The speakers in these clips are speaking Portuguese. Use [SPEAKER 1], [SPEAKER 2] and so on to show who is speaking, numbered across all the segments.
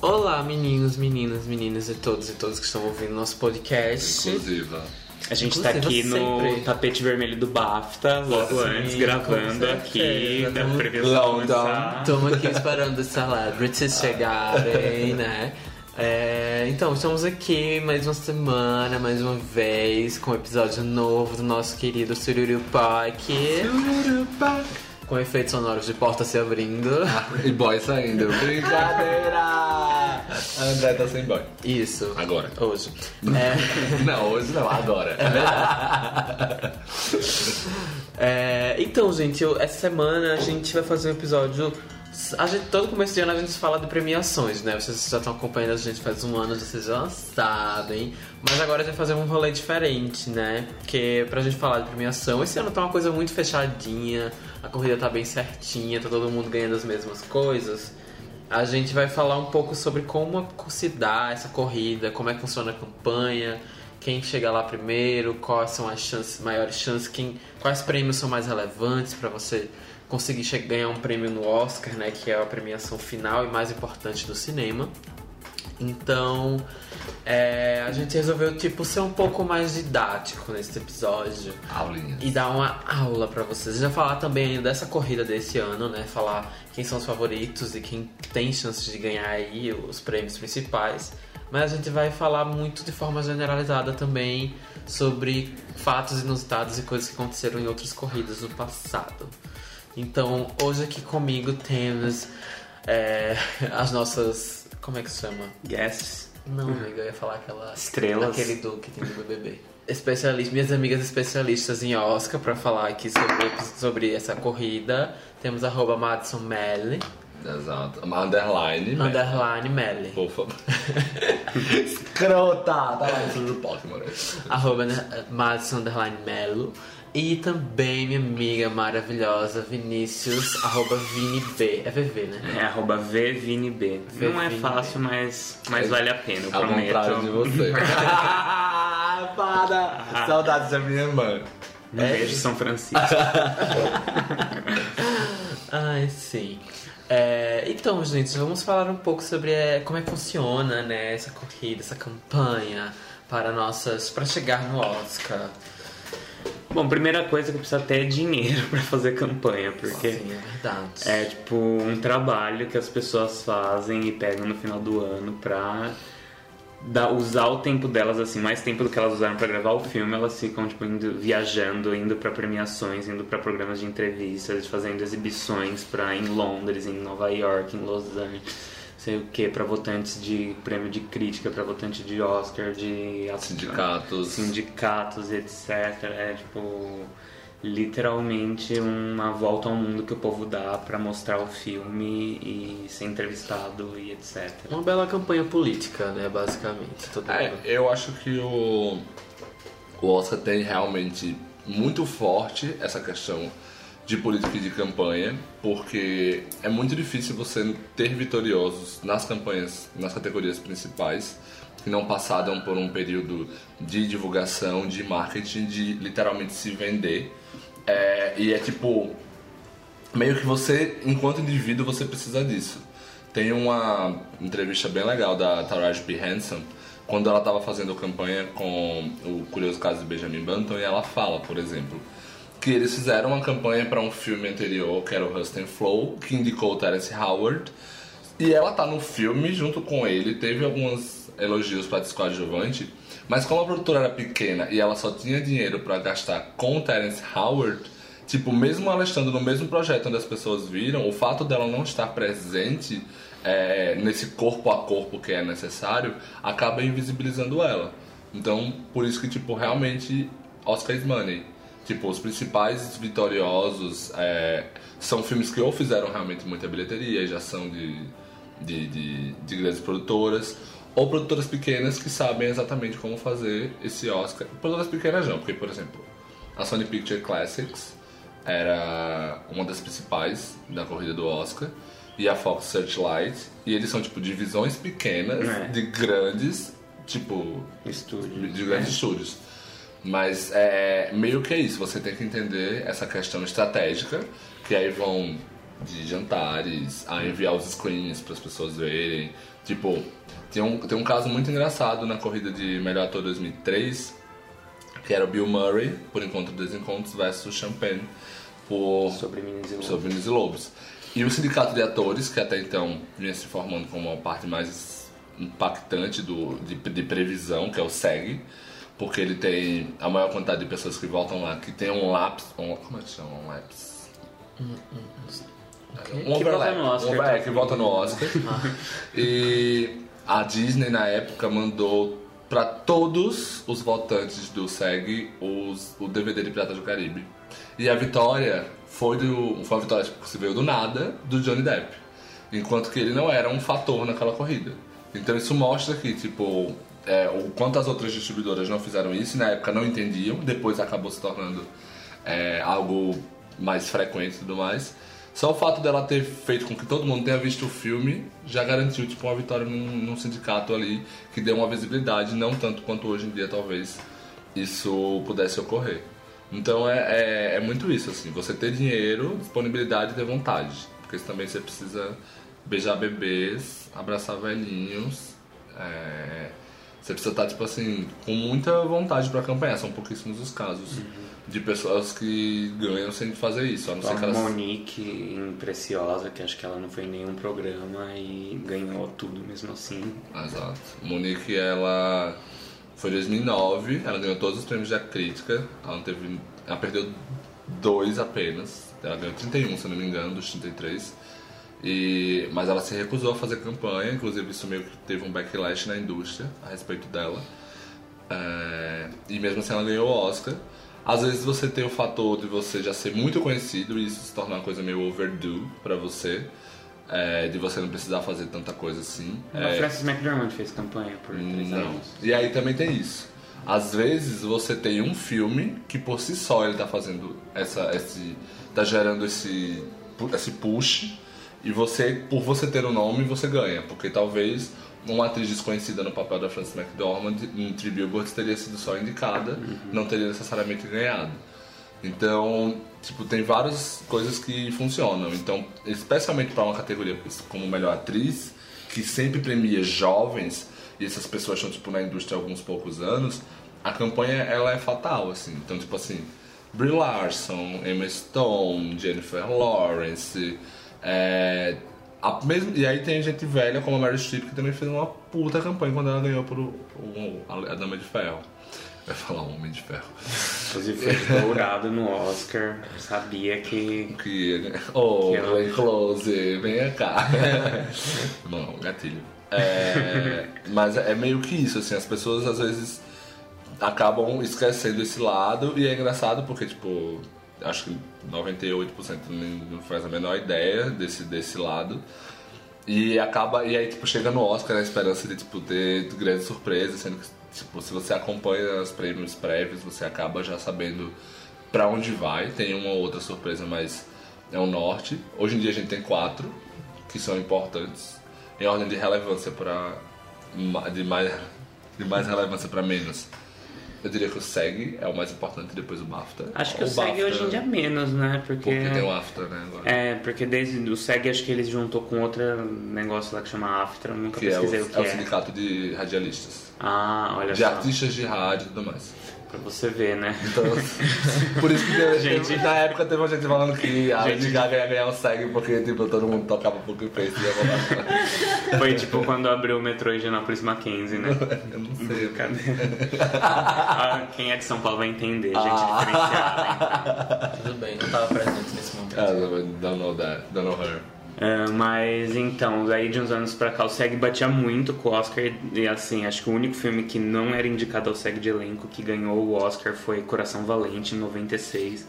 [SPEAKER 1] Olá, meninos, meninas, meninas e todos e todas que estão ouvindo nosso podcast.
[SPEAKER 2] Inclusiva.
[SPEAKER 3] A gente tá
[SPEAKER 1] Inclusive,
[SPEAKER 3] aqui no
[SPEAKER 1] sempre.
[SPEAKER 3] tapete vermelho do BAFTA, logo
[SPEAKER 1] Sim,
[SPEAKER 3] antes, gravando aqui, da previsão.
[SPEAKER 1] Estamos aqui esperando os celebrities chegarem, né? É, então, estamos aqui mais uma semana, mais uma vez, com um episódio novo do nosso querido Sururu Park. Com efeitos sonoros de porta se abrindo.
[SPEAKER 2] E boy saindo. Brincadeira! A André tá sem boy.
[SPEAKER 1] Isso.
[SPEAKER 2] Agora.
[SPEAKER 1] Hoje. É,
[SPEAKER 2] Não, hoje não, agora.
[SPEAKER 1] É, então, gente, eu- essa semana a gente vai fazer um episódio. A gente, todo começo de ano a gente fala de premiações, né? Vocês já estão acompanhando a gente faz um ano, vocês já sabem. Mas agora a gente vai fazer um rolê diferente, né? Porque pra gente falar de premiação, esse ano tá uma coisa muito fechadinha, a corrida tá bem certinha, tá todo mundo ganhando as mesmas coisas. A gente vai falar um pouco sobre como se dá essa corrida, como é que funciona a campanha, quem chega lá primeiro, quais são as chances, maiores chances, quem, quais prêmios são mais relevantes para você conseguir che- ganhar um prêmio no Oscar, né, que é a premiação final e mais importante do cinema. Então, é, a gente resolveu tipo ser um pouco mais didático nesse episódio
[SPEAKER 2] Aulinha.
[SPEAKER 1] e dar uma aula pra vocês. Vai falar também ainda dessa corrida desse ano, né? Falar quem são os favoritos e quem tem chances de ganhar aí os prêmios principais. Mas a gente vai falar muito de forma generalizada também sobre fatos inusitados e coisas que aconteceram em outras corridas no passado. Então, hoje aqui comigo temos é, as nossas. Como é que se chama?
[SPEAKER 3] Guests.
[SPEAKER 1] Não, amiga, eu ia falar aquela.
[SPEAKER 3] Estrelas.
[SPEAKER 1] Aquele do que tem no BBB. Especialista, minhas amigas especialistas em Oscar pra falar aqui sobre, sobre essa corrida. Temos arroba Madison Melly,
[SPEAKER 2] Exato. Uma underline.
[SPEAKER 1] underline Melly.
[SPEAKER 2] Por favor. Escrota! Tá lá em cima do palco, mano.
[SPEAKER 1] Arroba né, Madison underline Melo. E também minha amiga maravilhosa Vinícius, arroba ViniB. É VV, né?
[SPEAKER 3] É arroba VViniB. Não é fácil, mas, mas vale a pena, eu
[SPEAKER 2] Ao contrário de
[SPEAKER 3] prometo.
[SPEAKER 2] você. Para! Saudades da minha irmã.
[SPEAKER 3] Um beijo, São Francisco.
[SPEAKER 1] Ai, sim. É, então, gente, vamos falar um pouco sobre é, como é que funciona, né, essa corrida, essa campanha para nossas, para chegar no Oscar.
[SPEAKER 3] Bom, primeira coisa que precisa ter é dinheiro pra fazer campanha, porque
[SPEAKER 1] Sim, é verdade.
[SPEAKER 3] é tipo um trabalho que as pessoas fazem e pegam no final do ano pra dar, usar o tempo delas, assim, mais tempo do que elas usaram pra gravar o filme, elas ficam tipo indo, viajando, indo pra premiações, indo pra programas de entrevistas, fazendo exibições pra em Londres, em Nova York, em Los Angeles. Sei o que, pra votantes de prêmio de crítica, pra votantes de Oscar, de
[SPEAKER 2] Sindicatos.
[SPEAKER 3] sindicatos e etc. É tipo literalmente uma volta ao mundo que o povo dá pra mostrar o filme e ser entrevistado e etc.
[SPEAKER 1] Uma bela campanha política, né, basicamente. Todo
[SPEAKER 2] É,
[SPEAKER 1] mundo.
[SPEAKER 2] eu acho que o, o Oscar tem realmente muito forte essa questão de política e de campanha, porque é muito difícil você ter vitoriosos nas campanhas, nas categorias principais, que não passaram por um período de divulgação, de marketing, de literalmente se vender. É, e é tipo, meio que você, enquanto indivíduo, você precisa disso. Tem uma entrevista bem legal da Taraji P. Henson, quando ela estava fazendo campanha com o Curioso Caso de Benjamin Button, e ela fala, por exemplo, que eles fizeram uma campanha para um filme anterior, que era o Rust Flow, que indicou o Terence Howard, e ela tá no filme junto com ele, teve alguns elogios para coadjuvante, mas como a produtora era pequena e ela só tinha dinheiro para gastar com Terence Howard, tipo, mesmo ela estando no mesmo projeto onde as pessoas viram, o fato dela não estar presente é, nesse corpo a corpo que é necessário, acaba invisibilizando ela. Então, por isso que, tipo, realmente, Oscar is money. Tipo, os principais vitoriosos é, são filmes que ou fizeram realmente muita bilheteria e já são de, de, de, de grandes produtoras, ou produtoras pequenas que sabem exatamente como fazer esse Oscar. Produtoras pequenas não, porque, por exemplo, a Sony Picture Classics era uma das principais da corrida do Oscar, e a Fox Searchlight, e eles são, tipo, divisões pequenas
[SPEAKER 3] É.
[SPEAKER 2] de grandes, tipo,
[SPEAKER 3] Estúdio.
[SPEAKER 2] de grandes estúdios. Mas é meio que é isso, você tem que entender essa questão estratégica, que aí vão de jantares, a enviar os screens para as pessoas verem. Tipo, tem um, tem um caso muito engraçado na corrida de Melhor Ator 2003, que era o Bill Murray, por Encontro dos Encontros, versus Champagne, por
[SPEAKER 3] Sobre Meninos e Lobos.
[SPEAKER 2] sobre Meninos e Lobos. E o Sindicato de Atores, que até então vinha se formando como uma parte mais impactante do, de, de previsão, que é o SEG, porque ele tem a maior quantidade de pessoas que voltam lá, que tem um lapse, um, como é que chama? Um lapse? Um
[SPEAKER 3] Que volta no Oscar,
[SPEAKER 2] um- é, que volta no Oscar. e a Disney, na época, mandou para todos os votantes do SEG os, o DVD de Piratas do Caribe. E a vitória foi, do, foi uma vitória tipo, que se veio do nada, do Johnny Depp. Enquanto que ele não era um fator naquela corrida. Então isso mostra que, tipo, é, o quanto as outras distribuidoras não fizeram isso, na época não entendiam, depois acabou se tornando é, algo mais frequente e tudo mais. Só o fato dela ter feito com que todo mundo tenha visto o filme já garantiu tipo, uma vitória num, num sindicato ali que deu uma visibilidade, não tanto quanto hoje em dia talvez isso pudesse ocorrer. Então é, é, é muito isso, assim, você ter dinheiro, disponibilidade e ter vontade. Porque também você precisa beijar bebês, abraçar velhinhos. é, você precisa estar, tipo assim, com muita vontade pra acompanhar. São pouquíssimos os casos de pessoas que ganham sem fazer isso. A não ser que
[SPEAKER 3] A
[SPEAKER 2] elas.
[SPEAKER 3] Monique em Preciosa, que acho que ela não foi em nenhum programa e ganhou tudo mesmo assim.
[SPEAKER 2] Exato. Monique, ela foi em 2009, ela ganhou todos os prêmios da crítica. Ela não teve. Ela perdeu dois apenas. Ela ganhou 31, se não me engano, dos 33. E, mas ela se recusou a fazer campanha, inclusive isso meio que teve um backlash na indústria a respeito dela. É, e mesmo assim ela ganhou o Oscar. Às vezes você tem o fator de você já ser muito conhecido e isso se tornar uma coisa meio overdue pra você. é, de você não precisar fazer tanta coisa assim.
[SPEAKER 3] A
[SPEAKER 2] É,
[SPEAKER 3] Frances McDormand fez campanha por três
[SPEAKER 2] não.
[SPEAKER 3] anos.
[SPEAKER 2] E aí também tem isso. Às vezes você tem um filme que por si só ele tá fazendo essa esse tá gerando esse esse push e você por você ter o nome você ganha, porque talvez uma atriz desconhecida no papel da Frances McDormand em Three Billboards teria sido só indicada, não teria necessariamente ganhado. Então, tipo, tem várias coisas que funcionam. Então, especialmente para uma categoria como melhor atriz, que sempre premia jovens, e essas pessoas estão, tipo, na indústria há alguns poucos anos, a campanha, ela é fatal, assim. Então, tipo assim, Brie Larson, Emma Stone, Jennifer Lawrence, é, a mesmo, e aí tem gente velha como a Meryl Streep, que também fez uma puta campanha quando ela ganhou por o, o- a, a Dama de Ferro. Ia falar Homem de Ferro.
[SPEAKER 3] Inclusive foi dourado no Oscar. Sabia que.
[SPEAKER 2] Que, oh,
[SPEAKER 3] Que ela-
[SPEAKER 2] vem close, venha cá. Não, gatilho. É, mas é meio que isso, assim, as pessoas às vezes acabam esquecendo esse lado e é engraçado porque, tipo, acho que 98% nem- não faz a menor ideia desse, desse lado. E acaba, e aí tipo, chega no Oscar na esperança de tipo, ter grandes surpresas, sendo que tipo, se você acompanha os prêmios prévios, você acaba já sabendo pra onde vai. Tem uma ou outra surpresa, mas é o norte. Hoje em dia a gente tem quatro que são importantes em ordem de relevância para de mais de mais relevância para menos. Eu diria que o SEG é o mais importante depois o BAFTA.
[SPEAKER 3] Acho que o,
[SPEAKER 2] o
[SPEAKER 3] SEG
[SPEAKER 2] BAFTA,
[SPEAKER 3] hoje em dia é menos, né? Porque.
[SPEAKER 2] Porque tem o AFTA, né, agora.
[SPEAKER 3] É, porque desde o SEG acho que eles juntou com outro negócio lá que chama AFTRA, eu nunca
[SPEAKER 2] que é o,
[SPEAKER 3] pesquisei o que
[SPEAKER 2] é
[SPEAKER 3] é.
[SPEAKER 2] o sindicato de radialistas.
[SPEAKER 3] Ah, olha
[SPEAKER 2] de
[SPEAKER 3] só.
[SPEAKER 2] artistas de rádio e tudo mais.
[SPEAKER 3] Pra você ver, né?
[SPEAKER 2] Então, por isso que teve-
[SPEAKER 3] Gente.
[SPEAKER 2] na época teve uma gente falando que a
[SPEAKER 3] Gente.
[SPEAKER 2] Lady Gaga ia ganhar o SEG porque tipo, todo mundo tocava Poker Face e ia rolar.
[SPEAKER 3] Foi tipo quando abriu o metrô Higienópolis Mackenzie, né?
[SPEAKER 2] Eu não sei.
[SPEAKER 3] Cadê? Ah, Quem é de São Paulo vai entender, gente diferenciada.
[SPEAKER 1] Tudo bem, não tava presente nesse momento.
[SPEAKER 2] Ah, don't know that, don't know her.
[SPEAKER 3] É, mas então, daí de uns anos pra cá o SEG batia muito com o Oscar e assim, acho que o único filme que não era indicado ao SEG de elenco que ganhou o Oscar foi Coração Valente em 96.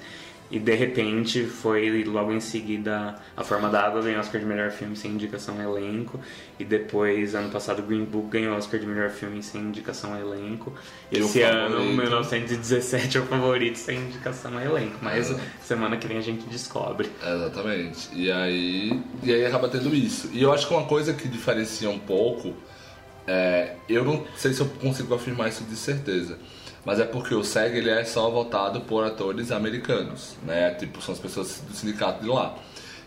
[SPEAKER 3] E de repente foi logo em seguida A Forma da Água ganhou Oscar de melhor filme sem indicação elenco. E depois, ano passado, Green Book ganhou Oscar de melhor filme sem indicação elenco.
[SPEAKER 2] E
[SPEAKER 3] Esse ano,
[SPEAKER 2] favorito?
[SPEAKER 3] 1917 é o favorito sem indicação elenco. Mas
[SPEAKER 2] É.
[SPEAKER 3] semana que vem a gente descobre.
[SPEAKER 2] Exatamente. E aí, e aí acaba tendo isso. E eu acho que uma coisa que diferencia um pouco, é, eu não sei se eu consigo afirmar isso de certeza, mas é porque o SEG ele é só votado por atores americanos, né? Tipo, são as pessoas do sindicato de lá.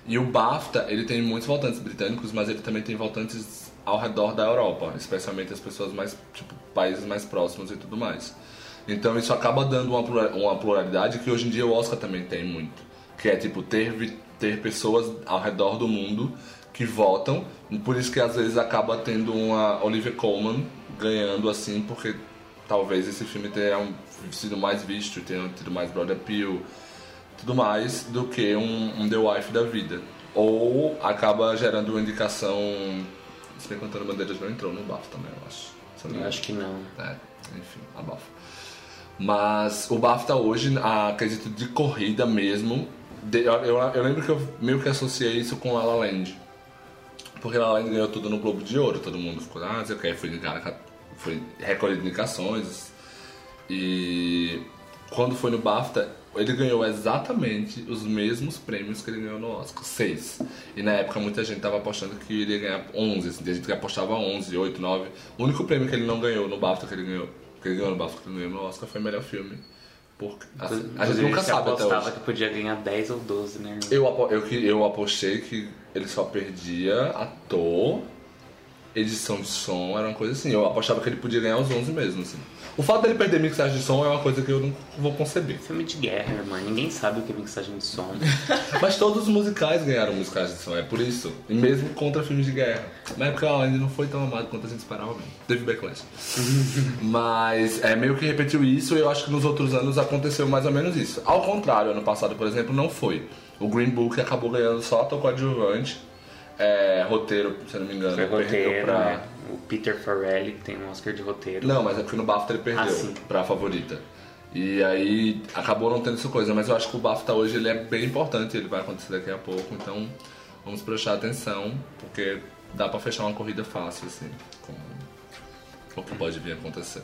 [SPEAKER 2] E o BAFTA, ele tem muitos votantes britânicos, mas ele também tem votantes ao redor da Europa, especialmente as pessoas mais, tipo, países mais próximos e tudo mais. Então isso acaba dando uma plura- uma pluralidade que hoje em dia o Oscar também tem muito. Que é tipo ter, ter pessoas ao redor do mundo que votam. Por isso que às vezes acaba tendo uma Olivia Colman ganhando assim, porque talvez esse filme tenha sido mais visto, tenha tido mais broad appeal, tudo mais, do que um, um The Wife da vida. Ou acaba gerando uma indicação. Se bem que Antônio Bandeiras não entrou no BAFTA, né? Eu acho. Eu
[SPEAKER 3] acho que não.
[SPEAKER 2] É, enfim, abafa. Mas o BAFTA hoje, a quesito de corrida mesmo, de- eu, eu, lembro que eu meio que associei isso com La La Land. Porque La La Land ganhou tudo no Globo de Ouro, todo mundo ficou, ah, não sei o que, foi, foi recolhido indicações. E quando foi no BAFTA, ele ganhou exatamente os mesmos prêmios que ele ganhou no Oscar, seis. E na época muita gente tava apostando que iria ganhar 11, assim, tem gente que apostava 11, 8, 9. O único prêmio que ele não ganhou no BAFTA que ele ganhou, que ele ganhou no BAFTA que ele ganhou no Oscar foi melhor filme. Porque, assim, a gente nunca sabe até
[SPEAKER 3] apostava
[SPEAKER 2] hoje.
[SPEAKER 3] que podia ganhar 10 ou 12, né?
[SPEAKER 2] Eu, eu, eu apostei que ele só perdia ator, edição de som, era uma coisa assim. Eu apostava que ele podia ganhar os 11 mesmo, assim. O fato dele perder mixagem de som é uma coisa que eu não vou conceber.
[SPEAKER 3] Filme de guerra, irmã. Ninguém sabe o que é mixagem de som.
[SPEAKER 2] Mas todos os musicais ganharam musicagem de som, é por isso. E mesmo contra filmes de guerra. Na época ela ainda não foi tão amado quanto a gente esperava mesmo. Teve backlash. Mas é meio que repetiu isso e eu acho que nos outros anos aconteceu mais ou menos isso. Ao contrário, ano passado, por exemplo, não foi. O Green Book acabou ganhando só ator coadjuvante. É, roteiro, se eu não me engano,
[SPEAKER 3] Foi roteiro,
[SPEAKER 2] pra...
[SPEAKER 3] né? O Peter Farrelly, que tem um Oscar de roteiro.
[SPEAKER 2] Não, mas é porque no BAFTA ele perdeu
[SPEAKER 3] Ah,
[SPEAKER 2] pra favorita. E aí acabou não tendo essa coisa, mas eu acho que o BAFTA hoje ele é bem importante, ele vai acontecer daqui a pouco, então vamos prestar atenção, porque dá pra fechar uma corrida fácil, assim, com o que pode vir a acontecer.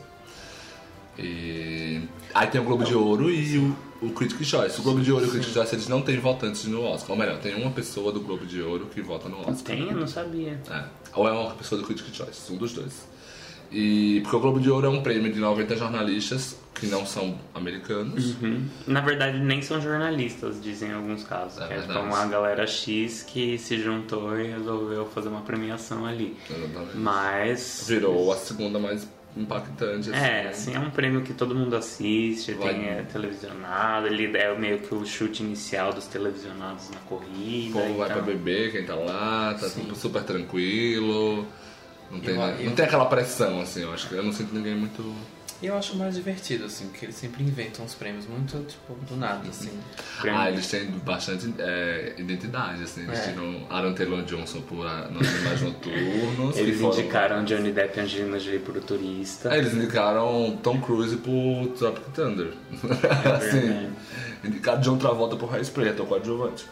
[SPEAKER 2] E aí tem o Globo de Ouro e o, o Critics' Choice. O Globo de Ouro e o Critics' Choice eles não têm votantes no Oscar. Ou melhor, tem uma pessoa do Globo de Ouro que vota no Oscar.
[SPEAKER 3] Tem? Eu não sabia.
[SPEAKER 2] É. Ou é uma pessoa do Critics' Choice, um dos dois. E porque o Globo de Ouro é um prêmio de 90 jornalistas que não são americanos.
[SPEAKER 3] Uhum. Na verdade, nem são jornalistas, dizem em alguns casos.
[SPEAKER 2] É
[SPEAKER 3] que é tipo uma galera X que se juntou e resolveu fazer uma premiação ali.
[SPEAKER 2] Exatamente.
[SPEAKER 3] Mas.
[SPEAKER 2] Virou a segunda mais impactante. Assim,
[SPEAKER 3] É, assim, é um prêmio que todo mundo assiste,
[SPEAKER 2] Vai-
[SPEAKER 3] tem é, televisionado, ele é meio que o chute inicial dos televisionados na
[SPEAKER 2] O
[SPEAKER 3] corrida.
[SPEAKER 2] povo vai pra
[SPEAKER 3] então-
[SPEAKER 2] beber, quem tá lá, tá tudo super tranquilo. Não tem,
[SPEAKER 1] Eu-
[SPEAKER 2] nada-
[SPEAKER 1] eu-
[SPEAKER 2] não tem aquela pressão, assim, eu acho que eu não sinto ninguém muito.
[SPEAKER 1] E eu acho mais divertido, assim, porque eles sempre inventam uns prêmios muito, tipo, do nada, assim.
[SPEAKER 3] Prêmio-
[SPEAKER 2] Ah, eles têm bastante é, identidade, assim. Eles
[SPEAKER 1] É.
[SPEAKER 2] tiram Aaron Taylor Johnson por a- nos Animais Noturnos.
[SPEAKER 3] Eles
[SPEAKER 2] foram-
[SPEAKER 3] indicaram Johnny Depp e Angelina Jolie por o turista.
[SPEAKER 2] É, eles indicaram Tom Cruise por Tropic Thunder. assim,
[SPEAKER 3] verdade.
[SPEAKER 2] indicaram John Travolta por Hairspray, ator coadjuvante.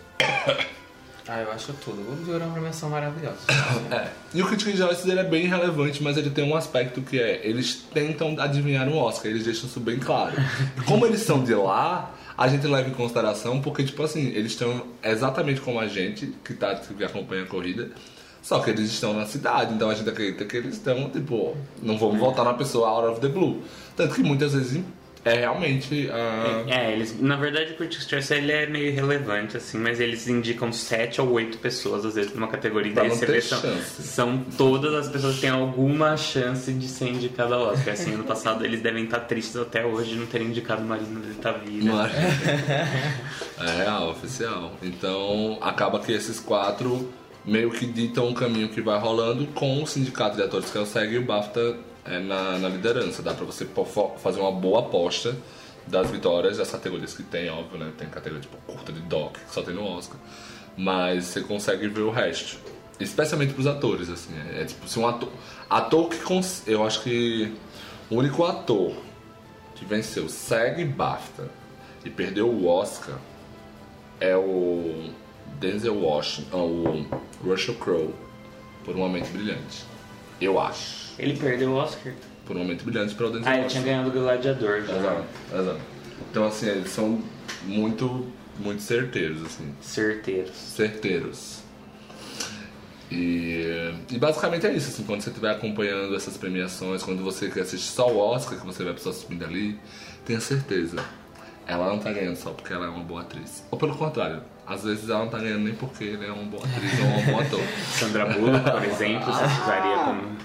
[SPEAKER 1] Ah, eu acho tudo. O Globo de Ouro é uma premiação maravilhosa.
[SPEAKER 2] É. E o Critics' Choice ele é bem relevante, mas ele tem um aspecto que é, eles tentam adivinhar um Oscar, eles deixam isso bem claro. Como eles são de lá, a gente leva em consideração, porque, tipo assim, eles estão exatamente como a gente, que, tá, que acompanha a corrida, só que eles estão na cidade, então a gente acredita que eles estão, tipo, não vamos votar na pessoa out of the blue. Tanto que muitas vezes é realmente a...
[SPEAKER 3] É, eles, na verdade o Critics' Choice ele é meio irrelevante, assim, mas eles indicam sete ou oito pessoas, às vezes, numa categoria.
[SPEAKER 2] Pra
[SPEAKER 3] Daí você vê, são, são todas as pessoas que têm alguma chance de ser indicada ao Oscar. Assim, ano passado eles devem estar tristes até hoje de não terem indicado Marina de Tavira.
[SPEAKER 2] Mas... é real, oficial. Então acaba que esses quatro meio que ditam um caminho que vai rolando com o sindicato de atores que é o SEG e o BAFTA é, na, na liderança. Dá pra você fazer uma boa aposta das vitórias das categorias que tem, óbvio, né? Tem categoria tipo curta de doc, que só tem no Oscar. Mas você consegue ver o resto. Especialmente pros atores, assim. É, é tipo, se um ator. Ator que. Cons... Eu acho que o único ator que venceu SEG e BAFTA e perdeu o Oscar é o Denzel Washington, o Russell Crowe, por um momento brilhante. Eu acho.
[SPEAKER 3] Ele perdeu o Oscar?
[SPEAKER 2] Por um momento brilhante para o Denzel
[SPEAKER 3] Ah, ele tinha ganhado o Gladiador já.
[SPEAKER 2] Exato, exato. Então assim, eles são muito, muito certeiros, assim.
[SPEAKER 3] Certeiros.
[SPEAKER 2] certeiros. E, e basicamente é isso, assim, quando você estiver acompanhando essas premiações, quando você quer assistir só o Oscar, que você vai pessoa subindo ali, tenha certeza. Ela não tá ganhando só porque ela é uma boa atriz. Ou pelo contrário, Às vezes ela não tá ganhando nem porque ele é um bom atriz ou um bom ator.
[SPEAKER 3] Sandra Bullock, por exemplo, você usaria como.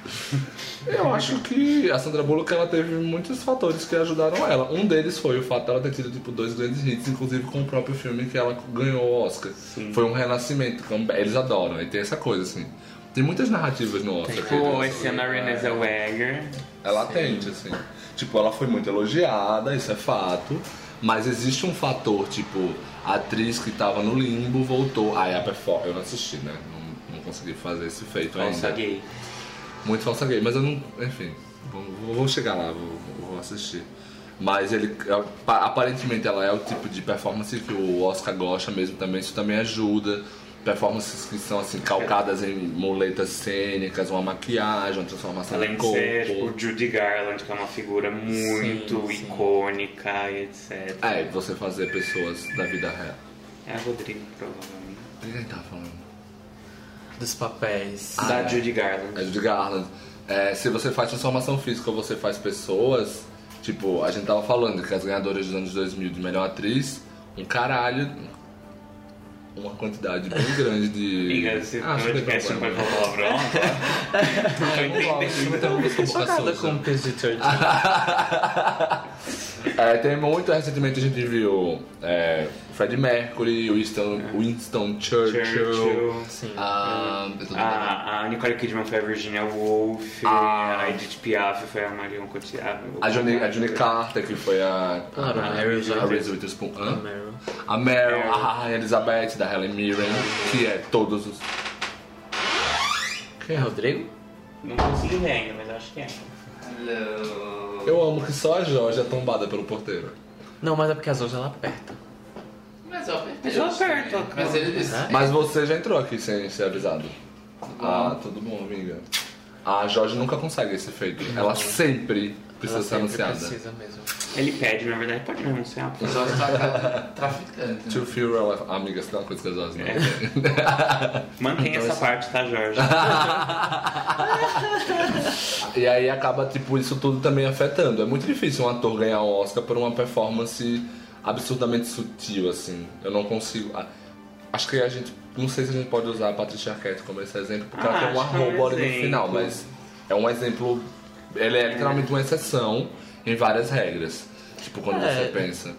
[SPEAKER 2] Eu acho que a Sandra Bullock ela teve muitos fatores que ajudaram ela. Um deles foi o fato dela ter tido tipo dois grandes hits, inclusive com o próprio filme que ela ganhou o Oscar.
[SPEAKER 3] Sim.
[SPEAKER 2] Foi um renascimento, como eles adoram. E tem essa coisa assim. Tem muitas narrativas no Oscar. eles-
[SPEAKER 3] esse ano a Renée Zellweger.
[SPEAKER 2] ela atende, assim. Tipo, ela foi muito elogiada, isso é fato. Mas existe um fator, tipo, a atriz que tava no limbo voltou. Aí a performance. Eu não assisti, né? Não, não consegui fazer esse feito ainda.
[SPEAKER 3] gay.
[SPEAKER 2] Muito falsa gay, mas eu não. Enfim, vou, vou chegar lá, vou, vou assistir. Mas ele. apa- Aparentemente ela é o tipo de performance que o Oscar gosta mesmo também, isso também ajuda. Performances que são assim, calcadas em muletas cênicas, uma maquiagem, uma transformação
[SPEAKER 3] Além
[SPEAKER 2] de
[SPEAKER 3] de
[SPEAKER 2] corpo.
[SPEAKER 3] ser tipo, Judy Garland, que é uma figura muito
[SPEAKER 1] Sim, sim.
[SPEAKER 3] icônica e etc.
[SPEAKER 2] É, você fazer pessoas da vida real.
[SPEAKER 3] É a Rodrigo, provavelmente.
[SPEAKER 2] O que a gente tava falando?
[SPEAKER 1] Dos papéis.
[SPEAKER 3] da Judy Garland.
[SPEAKER 2] É Judy Garland. É, se você faz transformação física ou você faz pessoas, tipo, a gente tava falando que as ganhadoras dos anos 2000 de melhor atriz, um caralho, uma quantidade bem grande de.
[SPEAKER 3] Amiga, esse
[SPEAKER 2] Ah, acho que
[SPEAKER 3] podcast não vai falar palavrão.
[SPEAKER 2] Ah, eu tenho uma música
[SPEAKER 1] Chocada
[SPEAKER 2] boca
[SPEAKER 1] com o
[SPEAKER 2] suja.
[SPEAKER 1] PG-13.
[SPEAKER 2] É, tem muito recentemente a gente viu é, Freddie Mercury, Winston, Winston Churchill.
[SPEAKER 3] Churchill.
[SPEAKER 1] Sim.
[SPEAKER 2] Ah, tô lembrando.
[SPEAKER 3] A, a Nicole Kidman foi a Virginia Woolf,
[SPEAKER 2] Ah.
[SPEAKER 3] a Edith Piaf foi a Marion Cotillard.
[SPEAKER 2] a Johnny, a Johnny Carter, que foi a.
[SPEAKER 1] Claro,
[SPEAKER 2] a,
[SPEAKER 1] a Meryl
[SPEAKER 2] a
[SPEAKER 1] Streep.
[SPEAKER 2] Reese Witherspoon. Hã?
[SPEAKER 1] Meryl.
[SPEAKER 2] A Meryl,
[SPEAKER 3] Meryl.
[SPEAKER 2] a Rainha Elizabeth, da Helen Mirren, que é todos os.
[SPEAKER 1] Quem é Rodrigo?
[SPEAKER 3] Não consegui ver ainda, mas acho que é.
[SPEAKER 4] Hello.
[SPEAKER 2] Eu amo que só a Jorge é tombada pelo porteiro.
[SPEAKER 1] Não, mas é porque as hoje ela aperta.
[SPEAKER 4] Mas eu apertei.
[SPEAKER 3] Mas eu aperto,
[SPEAKER 4] Mas ele disse.
[SPEAKER 2] Mas você já entrou aqui sem ser avisado. Ah, tudo bom, amiga. A Jorge nunca consegue esse feito. Ela sempre precisa
[SPEAKER 1] ela
[SPEAKER 2] ser
[SPEAKER 1] sempre
[SPEAKER 2] anunciada.
[SPEAKER 1] precisa mesmo.
[SPEAKER 3] Ele pede, na verdade, pode me anunciar.
[SPEAKER 4] O Jorge tá ca- traficante. né?
[SPEAKER 2] To feel real, amiga, isso não é uma coisa que a Jorge não
[SPEAKER 3] É. Mantém
[SPEAKER 1] Então,
[SPEAKER 3] essa parte, tá, Jorge?
[SPEAKER 2] E aí acaba, tipo, isso tudo também afetando. É muito difícil um ator ganhar um Oscar por uma performance absurdamente sutil, assim. Eu não consigo. Acho que a gente. Não sei se a gente pode usar a Patricia Arquette como esse exemplo, porque
[SPEAKER 3] Ah,
[SPEAKER 2] ela tem um
[SPEAKER 3] é um
[SPEAKER 2] arroba ali no final, mas é um exemplo. Ele é literalmente uma exceção em várias regras. Tipo, quando
[SPEAKER 1] É.
[SPEAKER 2] você pensa.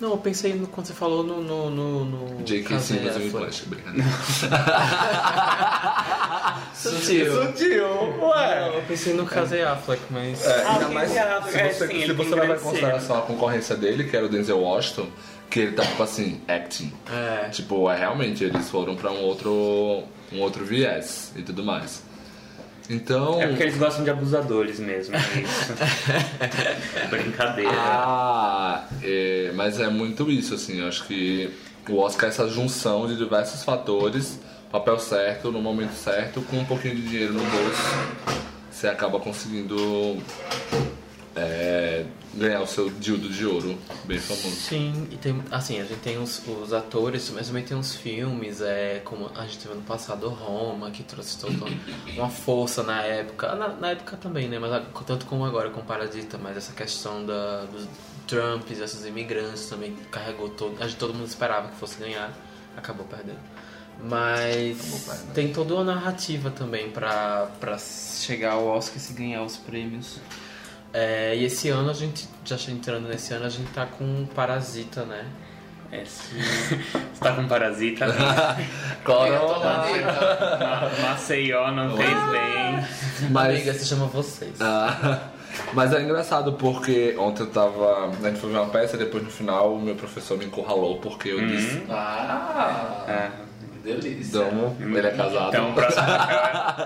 [SPEAKER 1] Não, eu pensei no, quando você falou no. no, no, no
[SPEAKER 2] J.K. Simmons e. Whiplash, brincadeira.
[SPEAKER 1] Sutil.
[SPEAKER 2] Sutil, ué!
[SPEAKER 1] Eu pensei no Casey Affleck, mas.
[SPEAKER 2] É,
[SPEAKER 3] Ah,
[SPEAKER 2] ainda
[SPEAKER 3] o
[SPEAKER 2] mais se
[SPEAKER 3] é,
[SPEAKER 2] você,
[SPEAKER 3] sim,
[SPEAKER 2] se
[SPEAKER 3] ele
[SPEAKER 2] você em
[SPEAKER 3] grande
[SPEAKER 2] consideração a concorrência dele, que era o Denzel Washington, que ele tá tipo assim, acting.
[SPEAKER 1] É.
[SPEAKER 2] Tipo, é realmente, eles foram pra um outro, um outro viés e tudo mais. Então.
[SPEAKER 3] É porque eles gostam de abusadores mesmo, é isso. Brincadeira.
[SPEAKER 2] Ah, é, mas é muito isso, assim, eu acho que o Oscar é essa junção de diversos fatores, papel certo, no momento certo, com um pouquinho de dinheiro no bolso, você acaba conseguindo é, ganhar o seu dildo de ouro, bem famoso.
[SPEAKER 1] Sim, e tem, assim, a gente tem os, os atores, mas também tem uns filmes, é, como a gente teve no passado Roma, que trouxe toda uma força na época, na, na época também, né, mas tanto como agora com Parasita, mas essa questão da, dos Trumps, esses imigrantes também carregou todo, a gente, todo mundo esperava que fosse ganhar, acabou perdendo. Mas
[SPEAKER 2] Acabou perdendo.
[SPEAKER 1] tem toda uma narrativa também pra chegar ao Oscar e se ganhar os prêmios. É, e esse ano a gente, já entrando nesse ano, a gente tá com Parasita, né?
[SPEAKER 3] É, sim. Você tá com parasita?
[SPEAKER 2] Corona!
[SPEAKER 3] Ma- Maceió não fez bem.
[SPEAKER 2] Mas-
[SPEAKER 1] Amiga, se chama vocês.
[SPEAKER 2] Ah, mas é engraçado porque ontem eu tava. A gente foi ver uma peça e depois no final o meu professor me encurralou porque eu disse.
[SPEAKER 4] Ah,
[SPEAKER 3] É.
[SPEAKER 4] que delícia.
[SPEAKER 2] Então, ele é casado.
[SPEAKER 3] Então, próximo.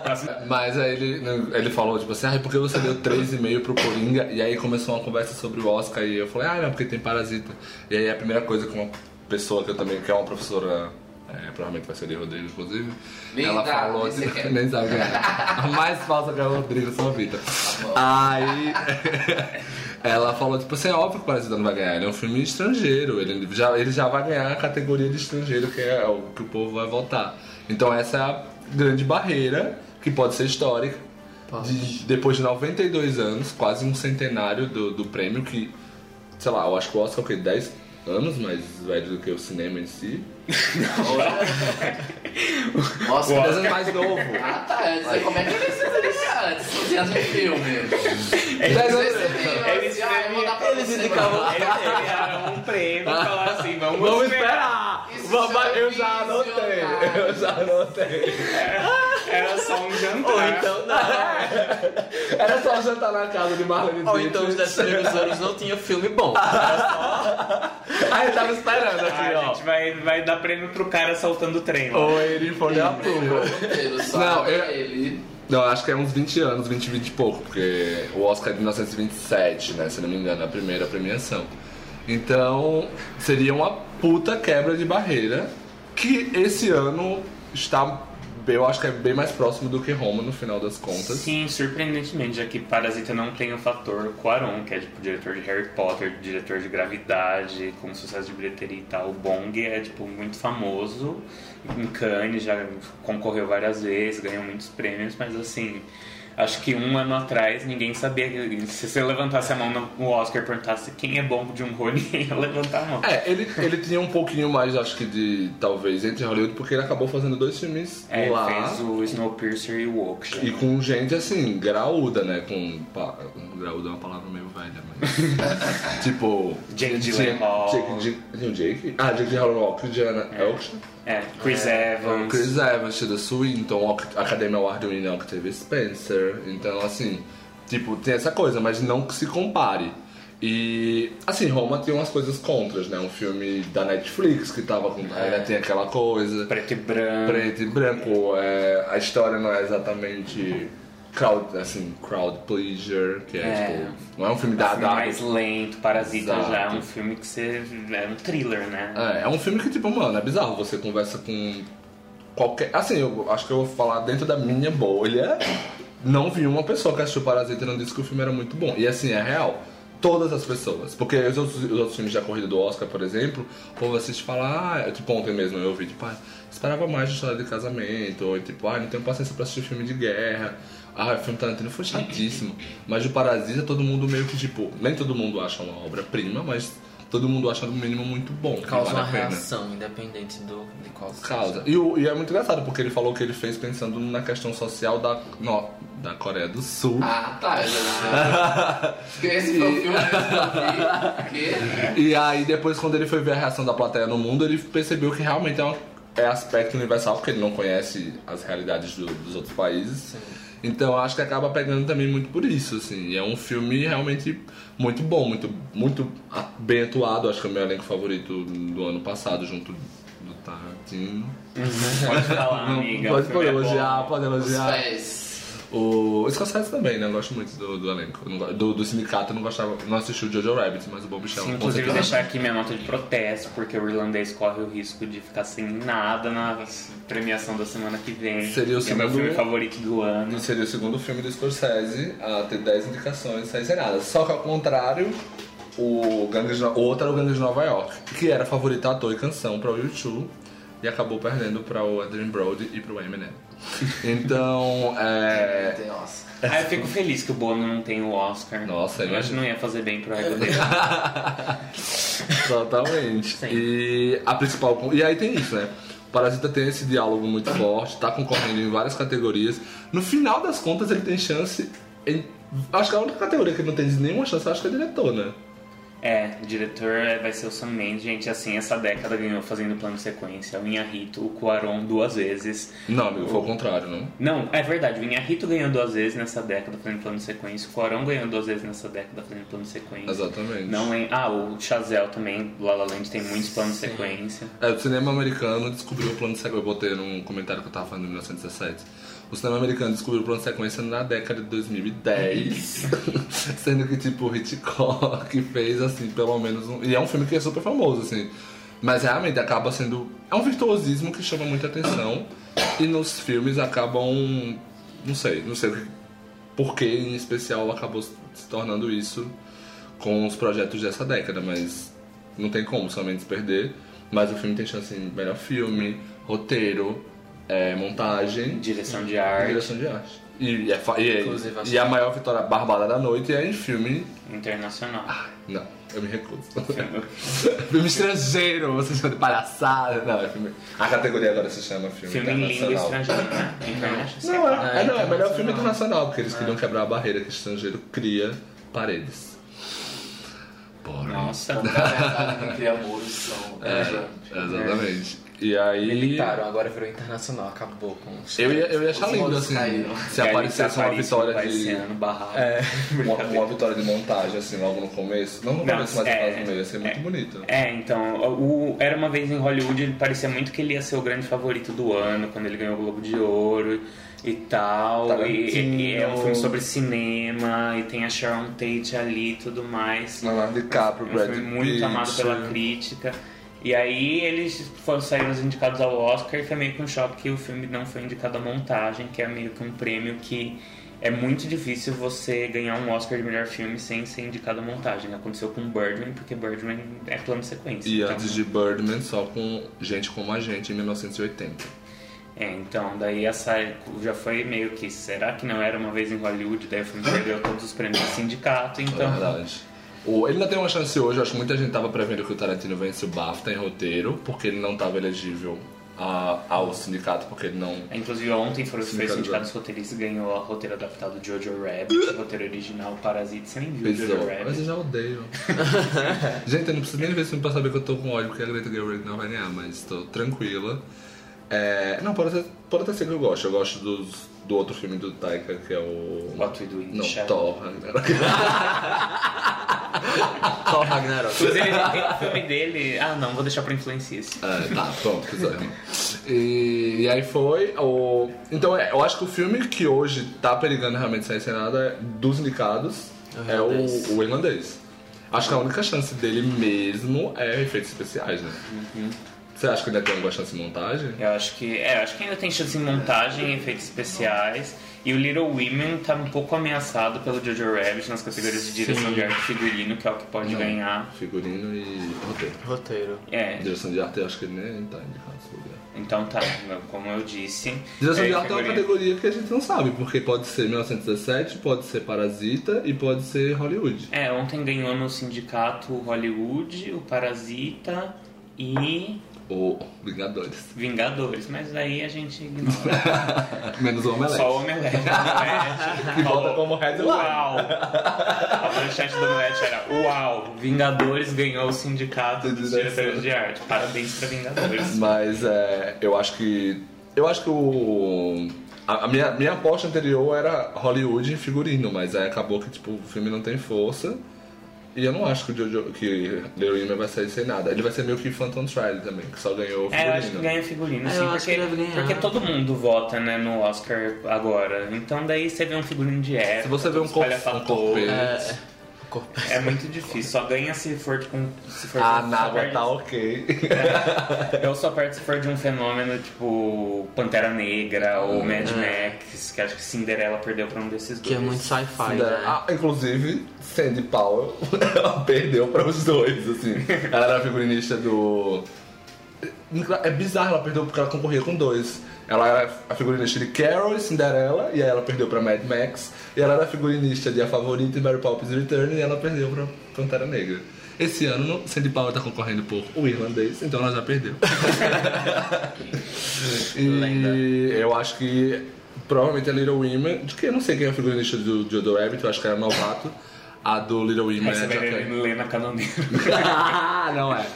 [SPEAKER 3] próximo
[SPEAKER 2] Mas aí ele, ele falou, tipo assim, ah, por que você deu 3,5 pro Coringa? E aí começou uma conversa sobre o Oscar e eu falei, ah, não, porque tem Parasita. E aí a primeira coisa que uma pessoa que eu também, que é uma professora, é, provavelmente vai ser de Rodrigo, inclusive,
[SPEAKER 4] Nem
[SPEAKER 2] ela
[SPEAKER 4] dá,
[SPEAKER 2] falou,
[SPEAKER 4] nem
[SPEAKER 2] nem sabe quem é. A mais falsa que é o Rodrigo, sua vida. Aí ela falou, tipo assim, é óbvio que o Parasita não vai ganhar, ele é um filme estrangeiro, ele já, ele já vai ganhar a categoria de estrangeiro, que é o que o povo vai votar. Então essa é a grande barreira, que pode ser histórica, de- depois de 92 anos, quase um centenário do, do prêmio, que, sei lá, eu acho que o Oscar é o quê? 10, anos mais velho do que o cinema em si.
[SPEAKER 4] Nossa,
[SPEAKER 2] Dez anos mais novo.
[SPEAKER 4] Ah, tá. Eu sei como é que ele se antes, fazendo um filme.
[SPEAKER 3] Eles
[SPEAKER 4] Assim, ah, eu vou dar pra
[SPEAKER 1] eles
[SPEAKER 4] você,
[SPEAKER 1] indicavam-
[SPEAKER 4] mano.
[SPEAKER 3] Eles ganharam um prêmio e falaram assim, vamos,
[SPEAKER 2] Vamos
[SPEAKER 3] esperar.
[SPEAKER 2] Vamos-
[SPEAKER 4] é
[SPEAKER 2] eu já anotei, eu já anotei.
[SPEAKER 3] Era só um jantar.
[SPEAKER 1] Ou então não.
[SPEAKER 2] Era só jantar na casa de Marlene
[SPEAKER 1] Ou então os
[SPEAKER 2] Dietrich.
[SPEAKER 1] 10 primeiros anos não tinha filme bom.
[SPEAKER 2] Aí eu tava esperando aqui,
[SPEAKER 3] Ah, a
[SPEAKER 2] ó.
[SPEAKER 3] gente vai, vai dar prêmio pro cara saltando o trem.
[SPEAKER 2] Ou ele foi a
[SPEAKER 4] só
[SPEAKER 2] Não, eu-
[SPEAKER 4] ele.
[SPEAKER 2] Não, acho que é uns 20 anos, 20, 20 e pouco, porque o Oscar é de 1927, né? Se não me engano, a primeira premiação. Então, seria uma puta quebra de barreira que esse ano está, eu acho que é bem mais próximo do que Roma no final das contas.
[SPEAKER 3] Sim, surpreendentemente, já que Parasita não tem o fator Quaron, que é tipo diretor de Harry Potter, diretor de Gravidade, com sucesso de bilheteria e tal. O Bong é tipo muito famoso em Cannes, já concorreu várias vezes, ganhou muitos prêmios, mas assim, acho que um ano atrás ninguém sabia. que- Se você levantasse a mão no Oscar e perguntasse quem é bom de um ninguém ia levantar a mão.
[SPEAKER 2] É, ele, ele tinha um pouquinho mais, acho que, de talvez entre Hollywood, porque ele acabou fazendo dois filmes
[SPEAKER 3] É,
[SPEAKER 2] lá.
[SPEAKER 3] fez o Snowpiercer e o Woke.
[SPEAKER 2] E com gente assim, graúda, né? Com. pa- Graúda é uma palavra meio velha, mas. tipo.
[SPEAKER 3] Jake Gyllenhaal.
[SPEAKER 2] Jake, Jake, tinha o Jake? Ah, Jake Gyllenhaal, Christiana Elkson.
[SPEAKER 3] É, Chris Evans.
[SPEAKER 2] Chris Evans, Tilda Swinton, Oct- Academia Award winner Octavia Spencer. Então, assim, tipo, tem essa coisa, mas não que se compare. E, assim, Roma tem umas coisas contras, né? Um filme da Netflix que tava com. Ainda tem aquela coisa
[SPEAKER 3] Preto e branco.
[SPEAKER 2] preto e branco. É, a história não é exatamente crowd, assim, crowd pleasure, que é,
[SPEAKER 3] É.
[SPEAKER 2] tipo, não é um filme
[SPEAKER 3] Um filme
[SPEAKER 2] da
[SPEAKER 3] mais lento, Parasita
[SPEAKER 2] Exato.
[SPEAKER 3] já é um filme que você. É um thriller, né?
[SPEAKER 2] É, é um filme que, tipo, mano, é bizarro. Você conversa com qualquer. Assim, eu acho que eu vou falar dentro da minha bolha. Não vi uma pessoa que assistiu Parasita e não disse que o filme era muito bom. E assim, é real. Todas as pessoas. Porque os outros, os outros filmes da corrida do Oscar, por exemplo, o povo assiste e fala, ah, tipo, ontem mesmo eu ouvi, tipo, ah, esperava mais de história de casamento, ou tipo, ah, não tenho paciência pra assistir filme de guerra. Ah, o filme Tarantino foi chatíssimo. Mas o Parasita, todo mundo meio que, tipo, nem todo mundo acha uma obra-prima, mas todo mundo acha no mínimo muito bom.
[SPEAKER 1] Causa
[SPEAKER 2] vale
[SPEAKER 1] uma reação, independente do, de qual seja.
[SPEAKER 2] Causa. E, e é muito engraçado, porque ele falou que ele fez pensando na questão social da, no- da Coreia do Sul.
[SPEAKER 4] Ah, tá. já- Porque Esse foi o filme que
[SPEAKER 2] E aí depois quando ele foi ver a reação da plateia no mundo, ele percebeu que realmente é, um, é aspecto universal, porque ele não conhece as realidades do- dos outros países. Então eu acho que acaba pegando também muito por isso, assim. E é um filme realmente muito bom, muito, muito bem atuado. Acho que é o meu elenco favorito do ano passado, junto do Tarantino.
[SPEAKER 3] Pode falar, amiga.
[SPEAKER 2] pode, pode
[SPEAKER 3] é
[SPEAKER 2] elogiar, pode
[SPEAKER 4] os
[SPEAKER 2] elogiar.
[SPEAKER 4] pés.
[SPEAKER 2] O Scorsese também, né? Eu gosto muito do, do elenco. Não do, do sindicato eu não gostava, não assisti o Jojo Rabbit, mas o Bob Michel.
[SPEAKER 3] Sim, inclusive deixar aqui minha nota de protesto, porque o irlandês corre o risco de ficar sem nada na premiação da semana que vem.
[SPEAKER 2] Seria o
[SPEAKER 3] que é meu
[SPEAKER 2] segundo-
[SPEAKER 3] filme favorito do ano.
[SPEAKER 2] Seria o segundo filme do Scorsese a ter 10 indicações sem nada. Só que ao contrário, o, Gangue de No- o outro era o Gangue de Nova York, que era favorito ator e canção para o YouTube e acabou perdendo para o Adrian Brody e para o Eminem. Então, é.
[SPEAKER 4] Nossa.
[SPEAKER 3] Ah, eu fico feliz que o Bono não tem o Oscar.
[SPEAKER 2] Nossa,
[SPEAKER 3] eu acho que não ia fazer bem pro ego dele.
[SPEAKER 2] Totalmente.
[SPEAKER 3] Sim.
[SPEAKER 2] E a principal. E aí tem isso, né? O Parasita tem esse diálogo muito forte, tá concorrendo em várias categorias. No final das contas, ele tem chance em. Acho que a única categoria que ele não tem nenhuma chance, acho que é diretor, né?
[SPEAKER 3] É, o diretor é- vai ser o Sam Mendes. Gente, assim, essa década ganhou fazendo plano de sequência. O Inharito, o Cuarón duas vezes.
[SPEAKER 2] Não, amigo, foi o contrário, não?
[SPEAKER 3] Não, é verdade, o Inharito ganhou duas vezes nessa década fazendo plano de sequência. O Cuarón ganhou duas vezes nessa década fazendo plano de sequência.
[SPEAKER 2] Exatamente.
[SPEAKER 3] Não é... Ah, o Chazelle também, La La Land tem muitos planos de sequência.
[SPEAKER 2] É, o cinema americano descobriu o plano de sequência. Eu botei num comentário que eu tava falando em 1917. O cinema americano descobriu o plano de sequência na década de 2010. Sendo que, tipo, Hitchcock fez, assim, pelo menos um. E é um filme que é super famoso, assim. Mas realmente acaba sendo. É um virtuosismo que chama muita atenção. E nos filmes acabam. Não sei, não sei por que em especial acabou se tornando isso com os projetos dessa década, mas não tem como somente perder. Mas o filme tem chance em melhor filme, roteiro, é, montagem
[SPEAKER 3] Direção de
[SPEAKER 2] e
[SPEAKER 3] arte
[SPEAKER 2] direção de arte. E, é e, é- e a maior vitória barbada da noite é em filme.
[SPEAKER 3] internacional.
[SPEAKER 2] Não. eu me recuso. filme estrangeiro, você chama de palhaçada. Não, é filme. A categoria agora se chama filme,
[SPEAKER 3] Filme em língua
[SPEAKER 2] internacional.
[SPEAKER 3] estrangeira, né? Internet,
[SPEAKER 2] Não, é, é, não, é melhor filme internacional, porque eles queriam quebrar a barreira que o estrangeiro cria paredes. Porra.
[SPEAKER 3] Nossa.
[SPEAKER 4] Que cria muros são.
[SPEAKER 2] É, exatamente. E aí.
[SPEAKER 1] Militaram, agora virou internacional, acabou com os.
[SPEAKER 2] Eu ia, eu ia achar lindo assim,
[SPEAKER 4] caíram.
[SPEAKER 2] se aparecesse uma vitória de.
[SPEAKER 3] Ano, barrado.
[SPEAKER 2] Uma, uma vitória de montagem, assim, logo no começo. Não no começo, mas
[SPEAKER 3] é,
[SPEAKER 2] quase no meio. Ia ser muito
[SPEAKER 3] é.
[SPEAKER 2] bonito.
[SPEAKER 3] É, então, o, Era Uma Vez em Hollywood, ele parecia muito que ele ia ser o grande favorito do ano, quando ele ganhou o Globo de Ouro e tal. E,
[SPEAKER 2] Tarantino.
[SPEAKER 3] e é um filme sobre cinema, e tem a Sharon Tate ali e tudo mais.
[SPEAKER 2] Leonardo DiCaprio,
[SPEAKER 3] É um
[SPEAKER 2] Brad
[SPEAKER 3] filme muito
[SPEAKER 2] Pitt.
[SPEAKER 3] amado pela crítica. E aí eles foram saíram os indicados ao Oscar e foi meio que um choque que o filme não foi indicado à montagem, que é meio que um prêmio que é muito difícil você ganhar um Oscar de melhor filme sem ser indicado à montagem. Aconteceu com Birdman, porque Birdman é plano sequência.
[SPEAKER 2] E
[SPEAKER 3] Então,
[SPEAKER 2] antes de Birdman, só com gente como a gente, em 1980.
[SPEAKER 3] É, então, daí essa já foi meio que, será que não era uma vez em Hollywood? Daí o filme perdeu todos os prêmios do sindicato,
[SPEAKER 2] É
[SPEAKER 3] então...
[SPEAKER 2] verdade. O, ele ainda tem uma chance hoje, eu acho que muita gente tava prevendo que o Tarantino vence o BAFTA em roteiro, porque ele não tava elegível a- ao sindicato, porque ele não.
[SPEAKER 3] Inclusive ontem foram os três sindicatos roteiristas ganhou o roteiro adaptado de Jojo Rabbit, roteiro original Parasite, você nem viu Jojo
[SPEAKER 2] Pesou. Mas eu
[SPEAKER 3] Rabbit.
[SPEAKER 2] já odeio. gente, eu não preciso nem ver esse filme pra saber que eu tô com ódio, porque a Greta Gerwig não vai ganhar, mas tô tranquila. É, não, pode até, pode até ser que eu gosto. Eu gosto dos, do outro filme do Taika, que é o.
[SPEAKER 3] What We Do in
[SPEAKER 2] Não,
[SPEAKER 3] Shadows.
[SPEAKER 2] Thor. Ragnarok.
[SPEAKER 1] Thor Ragnarok.
[SPEAKER 3] Inclusive ele tem filme dele... Ah, não, vou deixar pra influencias.
[SPEAKER 2] É, tá, pronto, quiser. E, e aí foi. O, então, é, eu acho que o filme que hoje tá perigando realmente sair sem nada é dos indicados
[SPEAKER 1] É
[SPEAKER 2] é
[SPEAKER 1] o
[SPEAKER 2] o,
[SPEAKER 1] irlandês.
[SPEAKER 2] o irlandês. Acho que a única chance dele mesmo é efeitos especiais, né? Você acha que ainda tem alguma chance de montagem?
[SPEAKER 3] Eu acho que... É, eu acho que ainda tem chance em montagem, efeitos especiais... E o Little Women tá um pouco ameaçado pelo Jojo Rabbit nas categorias de direção
[SPEAKER 1] Sim.
[SPEAKER 3] de arte e figurino, que é o que pode
[SPEAKER 2] Não.
[SPEAKER 3] ganhar.
[SPEAKER 2] Figurino e roteiro.
[SPEAKER 1] Roteiro.
[SPEAKER 3] É,
[SPEAKER 2] Direção de arte eu acho que ele nem tá indicado nesse lugar.
[SPEAKER 3] então tá, como eu disse.
[SPEAKER 2] Direção
[SPEAKER 3] é,
[SPEAKER 2] de arte é uma categoria que a gente não sabe, porque pode ser 1917, pode ser Parasita e pode ser Hollywood.
[SPEAKER 3] É, ontem ganhou no sindicato Hollywood, o Parasita e
[SPEAKER 2] Ou Vingadores.
[SPEAKER 3] Vingadores, mas aí a gente ignora.
[SPEAKER 2] Menos o Omelete.
[SPEAKER 3] Só o Omelete. Omelete.
[SPEAKER 2] Que volta como headline.
[SPEAKER 3] Uau! A manchete do Omelete era Uau! Vingadores ganhou o sindicato
[SPEAKER 2] De
[SPEAKER 3] dos diretores de arte. Parabéns pra Vingadores.
[SPEAKER 2] Mas é, eu acho que. Eu acho que o. A, a minha, minha aposta anterior era Hollywood em figurino, mas aí acabou que tipo, o filme não tem força. E eu não acho que o Jojo, que Little Women vai sair sem nada. Ele vai ser meio que Phantom Thread também, que só ganhou o figurino.
[SPEAKER 3] É, eu acho que ganha figurino,
[SPEAKER 1] É,
[SPEAKER 3] sim,
[SPEAKER 1] eu acho
[SPEAKER 3] porque,
[SPEAKER 1] que deve ganhar.
[SPEAKER 3] porque todo mundo vota, né, no Oscar agora. Então daí você vê um figurino de época.
[SPEAKER 2] Se você vê um
[SPEAKER 3] todo
[SPEAKER 2] corpo- um
[SPEAKER 3] espalhafatoso.
[SPEAKER 2] corpete.
[SPEAKER 1] É.
[SPEAKER 3] É muito difícil, só ganha se for com. Se for
[SPEAKER 2] A
[SPEAKER 3] só
[SPEAKER 2] nágua
[SPEAKER 3] perde-
[SPEAKER 2] tá ok.
[SPEAKER 3] Eu só perto se for de um fenômeno tipo Pantera Negra ou Mad
[SPEAKER 1] É.
[SPEAKER 3] Max, que acho que Cinderela perdeu pra um desses dois.
[SPEAKER 1] Que é muito sci-fi, né?
[SPEAKER 2] Ah, inclusive, Sandy Powell ela perdeu para os dois, assim. Ela era figurinista do. É bizarro, ela perdeu porque ela concorria com dois. Ela era a figurinista de Carol e Cinderela, e aí ela perdeu pra Mad Max. E ela era a figurinista de A Favorita e Mary Poppins Return, e ela perdeu pra Pantera Negra. Esse ano, Sandy Powell tá concorrendo por O Irlandês, então ela já perdeu. e eu acho que provavelmente a Little Women, de que eu não sei quem é a figurinista do Jojo Rabbit, eu acho que era novato. A do Little Women
[SPEAKER 3] você
[SPEAKER 2] é
[SPEAKER 3] na canoneira.
[SPEAKER 2] Ah, não é.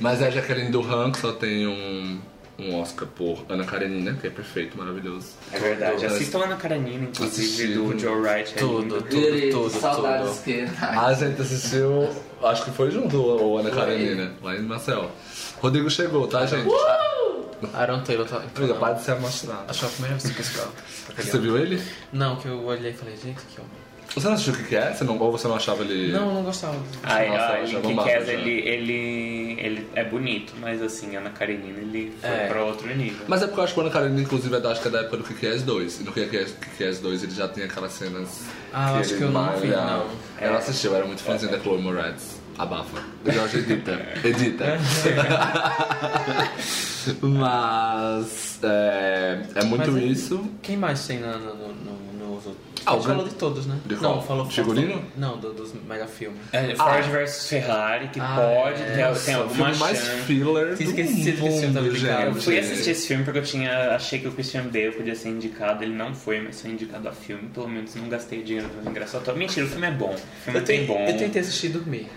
[SPEAKER 2] Mas é a Jacqueline Duran, que só tem um, um Oscar por Ana Karenina, que é perfeito, maravilhoso.
[SPEAKER 3] É verdade.
[SPEAKER 2] Tudo.
[SPEAKER 3] Assistam Ana Karenina, inclusive, do Joe Wright. é
[SPEAKER 1] Tudo, tudo,
[SPEAKER 4] Yuri,
[SPEAKER 1] tudo,
[SPEAKER 4] saudades
[SPEAKER 1] tudo.
[SPEAKER 4] que.
[SPEAKER 2] A gente assistiu, acho que foi junto o Ana Karenina, lá em Marcel. Rodrigo chegou, tá, gente?
[SPEAKER 1] Aaron Taylor tá.
[SPEAKER 2] Amiga, para de se emocionar.
[SPEAKER 1] Acho que é a primeira vez que eu.
[SPEAKER 2] Você viu ele?
[SPEAKER 1] Não, que eu olhei e falei, gente, que homem.
[SPEAKER 2] Você não assistiu o que que é? Você não, ou você não achava ele...
[SPEAKER 1] Não, não gostava.
[SPEAKER 3] Ai,
[SPEAKER 2] Nossa,
[SPEAKER 3] ai,
[SPEAKER 2] eu já
[SPEAKER 3] que
[SPEAKER 2] já.
[SPEAKER 3] ele, ele, ele é bonito, mas assim, Ana Karenina, ele foi
[SPEAKER 1] É.
[SPEAKER 3] pra outro nível.
[SPEAKER 2] Mas é porque eu acho que o Ana Karenina, inclusive, é da, acho que é da época do Kick-Ass 2. E no Kick-Ass Kick-Ass 2 ele já tinha aquelas cenas
[SPEAKER 1] Ah, eu acho
[SPEAKER 2] ele
[SPEAKER 1] que eu não vi,
[SPEAKER 2] malha.
[SPEAKER 1] não.
[SPEAKER 2] Eu não assisti, eu era muito fãzinho da Chloe Moretz. Abafa. O Jorge edita. Edita. Mas é, é muito
[SPEAKER 1] Mas
[SPEAKER 2] isso.
[SPEAKER 1] Quem mais tem no, no, no, no, no-
[SPEAKER 2] Ah, o
[SPEAKER 1] falou de todos, né?
[SPEAKER 2] De?
[SPEAKER 1] Não, falou
[SPEAKER 2] De figurino?
[SPEAKER 1] Não, do- dos mega filmes.
[SPEAKER 3] É, Ford vs Ferrari, que
[SPEAKER 1] Ah,
[SPEAKER 3] pode
[SPEAKER 1] é.
[SPEAKER 3] ter, tem
[SPEAKER 2] o
[SPEAKER 3] alguma
[SPEAKER 2] filme mais filler
[SPEAKER 1] Tinha
[SPEAKER 2] do
[SPEAKER 1] esquecido que esse filme tava
[SPEAKER 2] mundo,
[SPEAKER 1] indicado.
[SPEAKER 3] Eu fui assistir esse filme porque eu tinha achei que o Christian Bale podia ser indicado, ele não foi, mas foi indicado a filme, pelo menos não gastei dinheiro pra ver engraçado. Mentira, o filme é bom. O filme
[SPEAKER 1] Eu,
[SPEAKER 3] é bem
[SPEAKER 1] ten-
[SPEAKER 3] bom.
[SPEAKER 1] eu tentei assistir e dormir.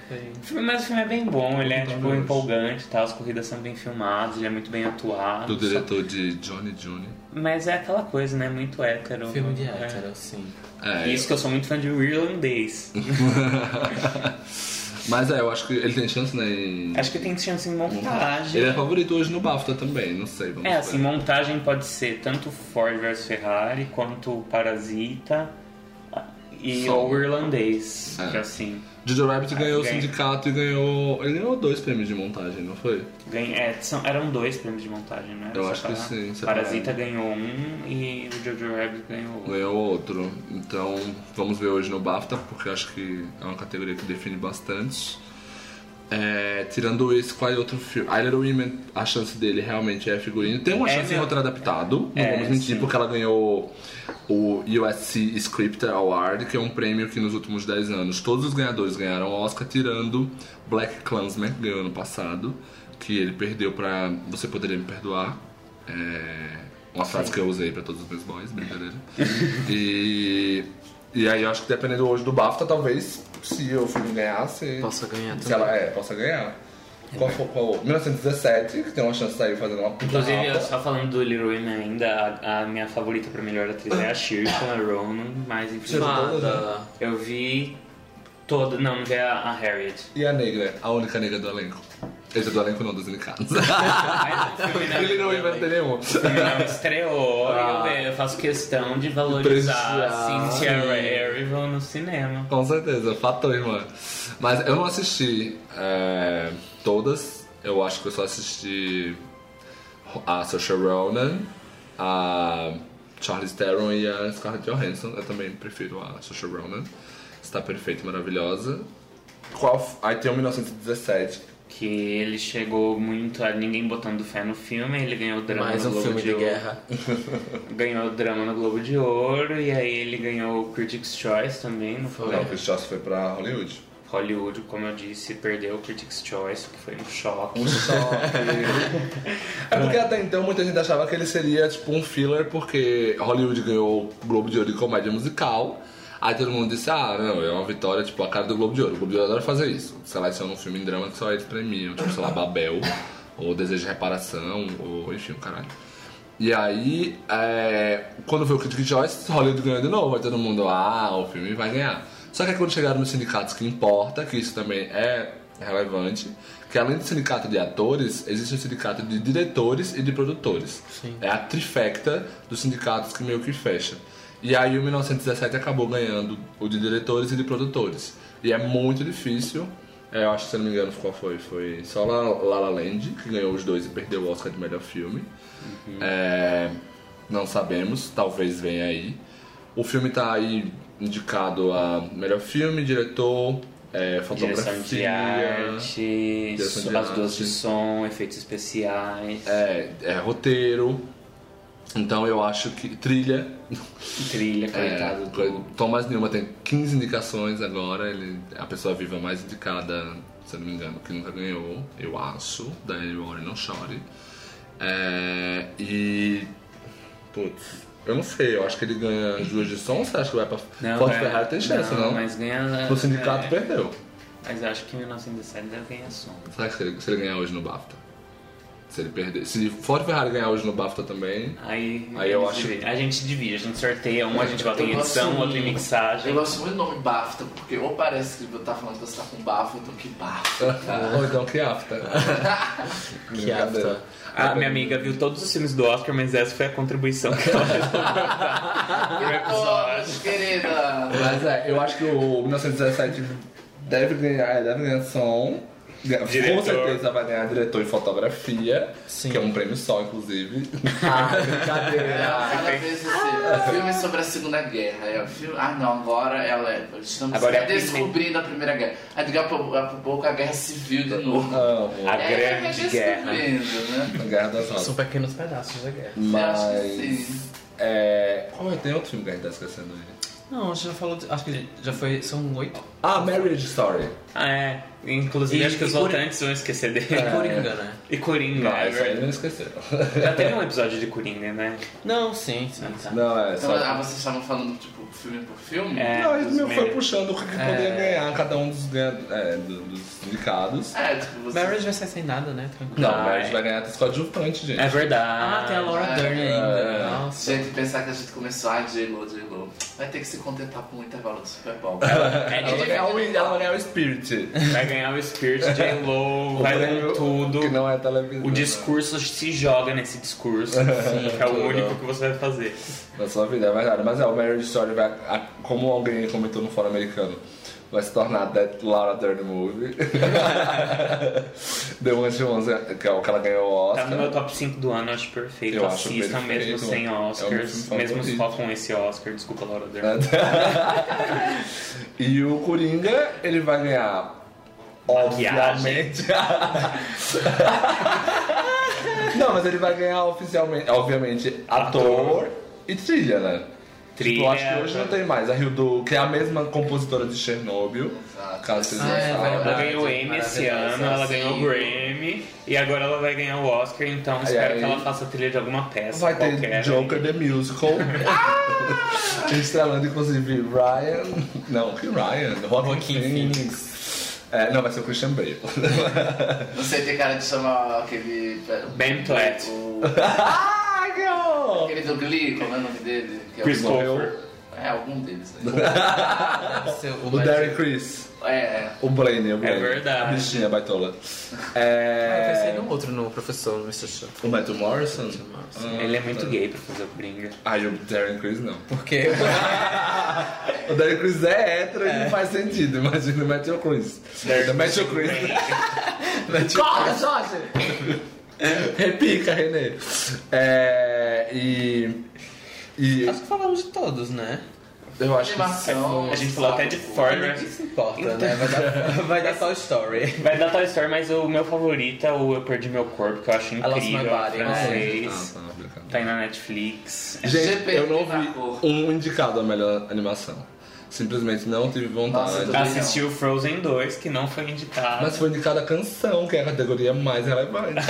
[SPEAKER 3] Mas o filme é bem bom, ele é tipo empolgante, tá? as corridas são bem filmadas, ele é muito bem atuado.
[SPEAKER 2] Do diretor de Johnny Jr.
[SPEAKER 3] Mas é aquela coisa, né? Muito hétero.
[SPEAKER 1] Filme de
[SPEAKER 3] É.
[SPEAKER 1] hétero, sim.
[SPEAKER 2] É,
[SPEAKER 3] Isso que eu sou muito fã de irlandês.
[SPEAKER 2] Mas é, eu acho que ele tem chance, né? Em...
[SPEAKER 3] Acho que tem chance em montagem.
[SPEAKER 2] Ele é favorito hoje no BAFTA também, não sei. Vamos
[SPEAKER 3] É, assim,
[SPEAKER 2] ver.
[SPEAKER 3] montagem pode ser tanto Ford vs Ferrari quanto Parasita e
[SPEAKER 2] Só.
[SPEAKER 3] ou irlandês,
[SPEAKER 2] É.
[SPEAKER 3] que assim,
[SPEAKER 2] Jojo Rabbit ganhou o sindicato e ganhou. Ele ganhou dois prêmios de montagem, não foi?
[SPEAKER 3] ganha, é, são, eram dois prêmios de montagem, né?
[SPEAKER 2] Eu acho que sim.
[SPEAKER 3] Parasita ganhou um e o Jojo Rabbit ganhou outro.
[SPEAKER 2] Ganhou outro. Então vamos ver hoje no BAFTA, porque eu acho que é uma categoria que define bastante. É, tirando esse, qual é outro filme? I Little Women, a chance dele realmente é figurino. Tem uma
[SPEAKER 3] É,
[SPEAKER 2] chance em
[SPEAKER 3] meu-
[SPEAKER 2] roteiro adaptado, não
[SPEAKER 3] É,
[SPEAKER 2] vamos mentir,
[SPEAKER 3] sim.
[SPEAKER 2] porque ela ganhou o USC Script Award, que é um prêmio que nos últimos 10 anos todos os ganhadores ganharam o Oscar, tirando Black Klansman, que ganhou ano passado, que ele perdeu pra Você Poderia Me Perdoar. É, uma frase que eu usei pra todos os meus boys, brincadeira. e, e aí eu acho que dependendo hoje do BAFTA, talvez, se o filme ganhasse...
[SPEAKER 1] Possa ganhar
[SPEAKER 2] Se
[SPEAKER 1] também.
[SPEAKER 2] ela é, possa ganhar. Qual foi? Qual? 1917, que tem uma chance de sair fazendo uma puta
[SPEAKER 3] Inclusive, eu só falando do Little Women ainda, a, a minha favorita pra melhor atriz é a Saoirse Ronan, mas
[SPEAKER 2] todas,
[SPEAKER 1] Fada.
[SPEAKER 3] eu vi toda, não, não vi a, a Harriet.
[SPEAKER 2] E a negra, a única negra do elenco. Esse é do elenco não, dos indicados.
[SPEAKER 3] Não-
[SPEAKER 2] Ele não inventa nenhum.
[SPEAKER 3] O filme não estreou
[SPEAKER 2] Ah.
[SPEAKER 3] eu, eu faço questão de valorizar
[SPEAKER 2] Prestigiar.
[SPEAKER 3] Cynthia. Erivo no cinema.
[SPEAKER 2] Com certeza, fator, irmã. Mas eu não assisti é, todas. Eu acho que eu só assisti a Saoirse Ronan, a Charlize Theron e a Scarlett Johansson. Eu também prefiro a Saoirse Ronan. Está perfeita e maravilhosa. Qual, aí tem o 1917.
[SPEAKER 3] Que ele chegou muito a ninguém botando fé no filme, ele ganhou drama
[SPEAKER 1] Mais
[SPEAKER 3] no
[SPEAKER 1] um
[SPEAKER 3] Globo
[SPEAKER 1] filme de
[SPEAKER 3] Ouro.
[SPEAKER 1] guerra.
[SPEAKER 3] Ganhou drama no Globo de Ouro e aí ele ganhou o Critics' Choice também, não foi?
[SPEAKER 2] Não, o Chris Joss foi pra Hollywood.
[SPEAKER 3] Hollywood, como eu disse, perdeu o Critics' Choice, que foi um choque.
[SPEAKER 2] Um choque. é porque até então muita gente achava que ele seria tipo um filler, porque Hollywood ganhou o Globo de Ouro de comédia musical. Aí todo mundo disse, ah, não, é uma vitória, tipo, a cara do Globo de Ouro. O Globo de Ouro adora fazer isso. Seleciona um filme em drama que só eles premiam, tipo, sei lá, Babel, ou Desejo de Reparação, ou enfim, o caralho. E aí, é, quando foi o Critics' Choice, Hollywood ganhou de novo. Aí todo mundo, ah, o filme vai ganhar. Só que aí quando chegaram nos sindicatos que importa, que isso também é relevante, que além do sindicato de atores, existe o sindicato de diretores e de produtores.
[SPEAKER 1] Sim.
[SPEAKER 2] É a trifecta dos sindicatos que meio que fecha. E aí o 1917 acabou ganhando o de diretores e de produtores. E é muito difícil. É, eu acho que, se não me engano, qual foi? Foi só La La, La Land, que ganhou os dois e perdeu o Oscar de melhor filme. É, não sabemos, talvez venha aí. O filme tá aí indicado a melhor filme, diretor, é, fotografia.
[SPEAKER 3] Direção de arte,
[SPEAKER 2] Direção de
[SPEAKER 3] as duas de som, efeitos especiais,
[SPEAKER 2] É, é roteiro. Então eu acho que. Trilha.
[SPEAKER 3] trilha,
[SPEAKER 2] É,
[SPEAKER 3] coitado do...
[SPEAKER 2] Thomas Newman tem 15 indicações agora. Ele é a pessoa viva mais indicada, se eu não me engano, que nunca ganhou, eu acho. Daniel Warren não chore. É, e. Putz, eu não sei, eu acho que ele ganha duas de som. Você acha que vai pra. Ford
[SPEAKER 3] é-
[SPEAKER 2] Ferrari tem chance, não?
[SPEAKER 3] mas ganha...
[SPEAKER 2] No sindicato
[SPEAKER 3] é,
[SPEAKER 2] perdeu.
[SPEAKER 3] Mas eu acho que em 1917 deve ganhar som.
[SPEAKER 2] Será que se ele, se ele ganhar hoje no BAFTA? Se ele perder. Se Ford Ferrari ganhar hoje no BAFTA também.
[SPEAKER 3] Aí,
[SPEAKER 2] Aí eu acho-
[SPEAKER 3] dividem. A gente divide, a gente sorteia um, a gente bota em edição, outro em mixagem.
[SPEAKER 4] Eu gosto muito do nome BAFTA, porque ou parece que tá falando que você tá com bafo, então que BAFTA.
[SPEAKER 2] Ou então que AFTA.
[SPEAKER 1] Que afta.
[SPEAKER 3] A minha amiga viu todos os filmes do Oscar, mas essa foi a contribuição que ela.
[SPEAKER 4] Todos, querida.
[SPEAKER 2] Mas é, eu acho que o 1917 deve ganhar, deve ganhar som.
[SPEAKER 3] Diretor.
[SPEAKER 2] Com certeza vai ganhar diretor em fotografia,
[SPEAKER 1] Sim.
[SPEAKER 2] que é um prêmio só, inclusive.
[SPEAKER 1] Ah, brincadeira.
[SPEAKER 4] Cada vez assim, filme sobre a Segunda Guerra. É o filme, ah não, agora ela é, estamos
[SPEAKER 3] Agora é
[SPEAKER 4] descobrindo a Primeira Guerra. Aí daqui a pouco, a pouco a Guerra Civil de novo.
[SPEAKER 2] Amo.
[SPEAKER 3] A
[SPEAKER 4] É,
[SPEAKER 3] Grande Guerra.
[SPEAKER 4] redescobrindo, né?
[SPEAKER 2] A Guerra das Rosas.
[SPEAKER 1] São pequenos pedaços da guerra.
[SPEAKER 4] Eu acho que
[SPEAKER 2] Mas.
[SPEAKER 4] sim.
[SPEAKER 2] É. Qual é? Tem outro filme que a gente tá esquecendo aí?
[SPEAKER 1] Não, a gente já falou. de- acho que já foi. São oito.
[SPEAKER 2] Ah, Marriage Story.
[SPEAKER 3] Ah, é. Inclusive,
[SPEAKER 1] E-
[SPEAKER 3] acho que os
[SPEAKER 1] e Coringa-
[SPEAKER 3] votantes vão esquecer dele.
[SPEAKER 1] É Coringa, né?
[SPEAKER 3] E Coringa,
[SPEAKER 2] Não,
[SPEAKER 3] é
[SPEAKER 2] essa aí não esqueceram.
[SPEAKER 3] Já teve um episódio de Coringa, né?
[SPEAKER 1] Não, sim, sim.
[SPEAKER 2] Não, é
[SPEAKER 4] Então,
[SPEAKER 2] só.
[SPEAKER 4] ah, vocês estavam falando, tipo, filme por filme?
[SPEAKER 3] É.
[SPEAKER 2] Não, ele
[SPEAKER 3] os
[SPEAKER 2] meio foi puxando o que que poderia ganhar cada um dos, é, do- dos indicados.
[SPEAKER 4] É, tipo, você...
[SPEAKER 1] Marriage vai sair sem nada, né? Tranquilo.
[SPEAKER 2] Não. Marriage vai ganhar até coadjuvante, gente.
[SPEAKER 3] É verdade.
[SPEAKER 1] Ah, tem a Laura
[SPEAKER 4] É,
[SPEAKER 1] Dern
[SPEAKER 2] é.
[SPEAKER 1] ainda. Nossa.
[SPEAKER 4] Gente, pensar que a gente começou, ah, J-Lo, J-Lo. Vai ter que se contentar com o intervalo do Super Bowl.
[SPEAKER 3] É,
[SPEAKER 2] Ela vai
[SPEAKER 3] de-
[SPEAKER 2] ganhar o, ela vai ganhar o Spirit.
[SPEAKER 3] Vai ganhar o Spirit, J-Lo, vai com tudo.
[SPEAKER 2] Que não é televisão.
[SPEAKER 3] O discurso se joga nesse discurso. que é o único que você vai fazer.
[SPEAKER 2] Na sua vida, é verdade. Mas é, o Marriage Story vai, como alguém comentou no fórum americano, vai se tornar That Laura Dern Movie. The One She Wants, que é o que ela ganhou o
[SPEAKER 3] Tá
[SPEAKER 2] Oscar.
[SPEAKER 3] no meu top 5 do ano, acho perfeito.
[SPEAKER 2] Eu acho
[SPEAKER 3] Assistam
[SPEAKER 2] perfeito.
[SPEAKER 3] mesmo sem
[SPEAKER 2] É meu
[SPEAKER 3] Oscars,
[SPEAKER 2] filme
[SPEAKER 3] mesmo só com esse Oscar. Desculpa, Laura Dern.
[SPEAKER 2] e o Coringa, ele vai ganhar. Obviamente. Não, mas ele vai ganhar oficialmente, obviamente, ator, e trilha, né?
[SPEAKER 3] Trilha.
[SPEAKER 2] Tipo, eu acho que hoje não tem mais. A Hildo, que é a mesma compositora de Chernobyl.
[SPEAKER 4] Exato.
[SPEAKER 2] Caso vocês
[SPEAKER 1] Ah, é
[SPEAKER 2] saibam.
[SPEAKER 3] Ela ganhou o Emmy esse ano, ela ganhou o Grammy e agora ela vai ganhar o Oscar, então espero
[SPEAKER 2] aí-
[SPEAKER 3] que ela faça trilha de alguma peça
[SPEAKER 2] Vai ter
[SPEAKER 3] qualquer.
[SPEAKER 2] Joker the Musical. Estrelando inclusive Ryan. Não, que Ryan? Joaquin Phoenix. É, não, vai ser o Christian Bale.
[SPEAKER 4] Você tem cara de chamar aquele...
[SPEAKER 3] Ben Platt.
[SPEAKER 4] O...
[SPEAKER 2] Que horror!
[SPEAKER 4] Aquele do Glee, como é o nome dele? Que é o-
[SPEAKER 3] Christopher.
[SPEAKER 4] É, algum deles. Né?
[SPEAKER 1] Ser
[SPEAKER 2] O Derek Chris.
[SPEAKER 4] É, é.
[SPEAKER 2] O Blaine, o Blaine.
[SPEAKER 3] verdade.
[SPEAKER 2] A bichinha baitola.
[SPEAKER 1] Ah, vai ser
[SPEAKER 2] É...
[SPEAKER 1] no outro, no professor, no Mr. Show.
[SPEAKER 2] O Matthew Morrison?
[SPEAKER 1] Morrison.
[SPEAKER 2] Ah,
[SPEAKER 3] Ele é muito gay pra fazer o Coringa.
[SPEAKER 2] Ah, e o Darren Chris não.
[SPEAKER 1] Porque
[SPEAKER 2] O Darren Chris é hétero e não faz sentido. Imagina o Matthew Chris. O Matthew Chris. Corta, Jorge! Repica, Renê. É, e. E
[SPEAKER 1] acho que falamos de todos, né?
[SPEAKER 2] Eu acho que.
[SPEAKER 4] Animação.
[SPEAKER 3] A gente falou até de? Ford,
[SPEAKER 1] Ninguém se importa, né? Vai dar, vai dar Toy Story.
[SPEAKER 3] Vai dar Toy Story, mas o meu favorito é o Eu Perdi Meu Corpo, que eu acho incrível.
[SPEAKER 1] Body, né?
[SPEAKER 3] francês.
[SPEAKER 2] Ah, tá,
[SPEAKER 3] aí na Netflix.
[SPEAKER 2] Gente,
[SPEAKER 4] GP
[SPEAKER 2] eu não vi um indicado a melhor animação. Simplesmente não tive vontade.
[SPEAKER 4] Nossa, eu também
[SPEAKER 3] Assisti o Frozen 2, que não foi indicado.
[SPEAKER 2] Mas foi indicada a canção, que é a categoria mais relevante.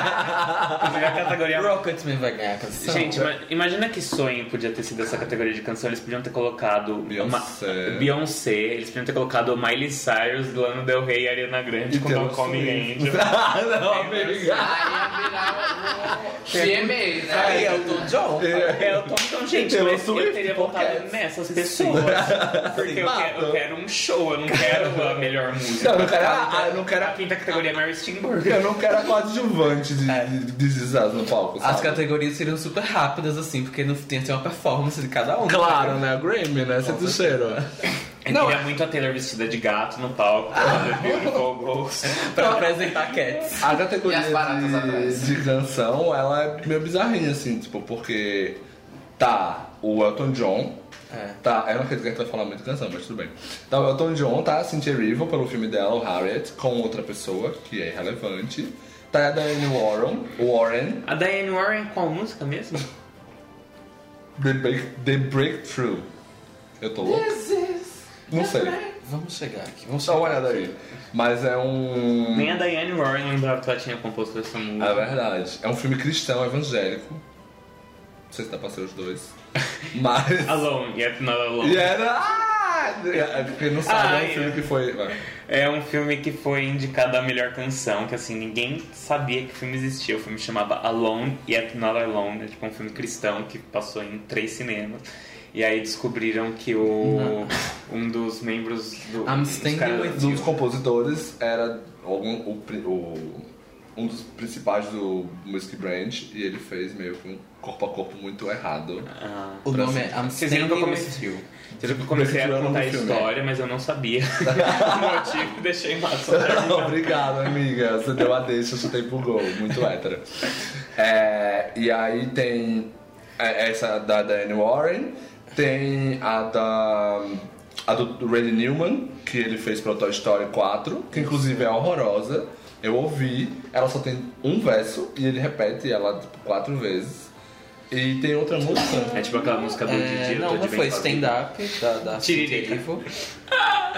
[SPEAKER 3] A categoria
[SPEAKER 1] Rocketman vai ganhar a canção.
[SPEAKER 3] Gente, ima- imagina que sonho podia ter sido essa categoria de canção. Eles podiam ter colocado
[SPEAKER 2] Beyoncé.
[SPEAKER 3] uma- Beyoncé, eles podiam ter colocado Miley Cyrus, Lana Del Rey e Ariana Grande
[SPEAKER 2] E
[SPEAKER 3] com Don't Call Me. Angel.
[SPEAKER 2] ah, não, amiga.
[SPEAKER 4] Aí ia virar o GMA, né?
[SPEAKER 1] Aí é o Tom John.
[SPEAKER 3] É, eu tô então, gente, mas eu teria votado nessas pessoas. Porque eu quero, eu quero um show, eu não quero a melhor música.
[SPEAKER 2] Não, eu não quero a- eu não quero
[SPEAKER 3] a
[SPEAKER 2] a-
[SPEAKER 3] quinta categoria é Mary Steenburgen.
[SPEAKER 2] Eu não quero a coadjuvante de, de, de Us no palco, sabe?
[SPEAKER 1] As categorias seriam super rápidas, assim, porque não tem que ter uma performance de cada um.
[SPEAKER 2] Claro, né? Grammy, né? Você do cheiro.
[SPEAKER 3] Eu
[SPEAKER 2] Não,
[SPEAKER 3] queria muito a Taylor vestida de gato no palco. Ghost.
[SPEAKER 1] Pra apresentar Cats.
[SPEAKER 2] A categoria
[SPEAKER 4] E
[SPEAKER 2] de, de canção, ela é meio bizarrinha, assim, tipo, porque tá o Elton John,
[SPEAKER 1] É.
[SPEAKER 2] tá, eu não acredito que a gente vai falar muito de canção, mas tudo bem. Tá o Elton John, tá a Cynthia Erivo pelo filme dela, o Harriet, com outra pessoa, que é irrelevante. Tá a Diane Warren, Warren
[SPEAKER 3] A Diane Warren, qual música mesmo?
[SPEAKER 2] The, Break, The Breakthrough. Eu tô louco? Não sei.
[SPEAKER 1] Vamos chegar aqui. Vamos
[SPEAKER 2] Dá
[SPEAKER 1] chegar.
[SPEAKER 2] uma olhada aí. Mas é um...
[SPEAKER 3] Nem a Diane Warren lembrava que ela tinha composto essa música.
[SPEAKER 2] É verdade. É um filme cristão, evangélico. Não sei se dá pra ser os dois. Mas.
[SPEAKER 3] Alone, Yet Not Alone.
[SPEAKER 2] Era. Ah! Quem não sabe,
[SPEAKER 3] Ah,
[SPEAKER 2] é um filme
[SPEAKER 3] é.
[SPEAKER 2] que foi. vai.
[SPEAKER 3] É um filme que foi indicado a melhor canção, que assim, ninguém sabia que o filme existia. O filme chamava Alone, Yet Not Alone. É tipo um filme cristão que passou em três cinemas. E aí descobriram que o um dos membros do.
[SPEAKER 1] I'm
[SPEAKER 3] dos caras-
[SPEAKER 2] Um dos compositores era algum, o, o- um dos principais do Music Branch e ele fez meio que um corpo a corpo muito errado.
[SPEAKER 3] Ah.
[SPEAKER 1] O nome é I'm
[SPEAKER 3] Vocês viram que eu
[SPEAKER 1] Standing
[SPEAKER 3] comecei-
[SPEAKER 1] With You.
[SPEAKER 3] Vocês viram que eu comecei a contar a história, mas eu não sabia o motivo e deixei terminar.
[SPEAKER 2] Obrigado, amiga. Você deu a deixa, eu chutei pro gol. Muito hétero. É, e aí tem é, essa da Diane Warren, tem a da. A do Randy Newman, que ele fez pro Toy Story 4, que inclusive é horrorosa. Eu ouvi, ela só tem um verso e ele repete ela tipo, quatro vezes. E tem outra música.
[SPEAKER 3] É tipo aquela música do
[SPEAKER 1] É,
[SPEAKER 3] Didi, eu
[SPEAKER 1] não, não foi Stand. Up da, da
[SPEAKER 3] Tiririca.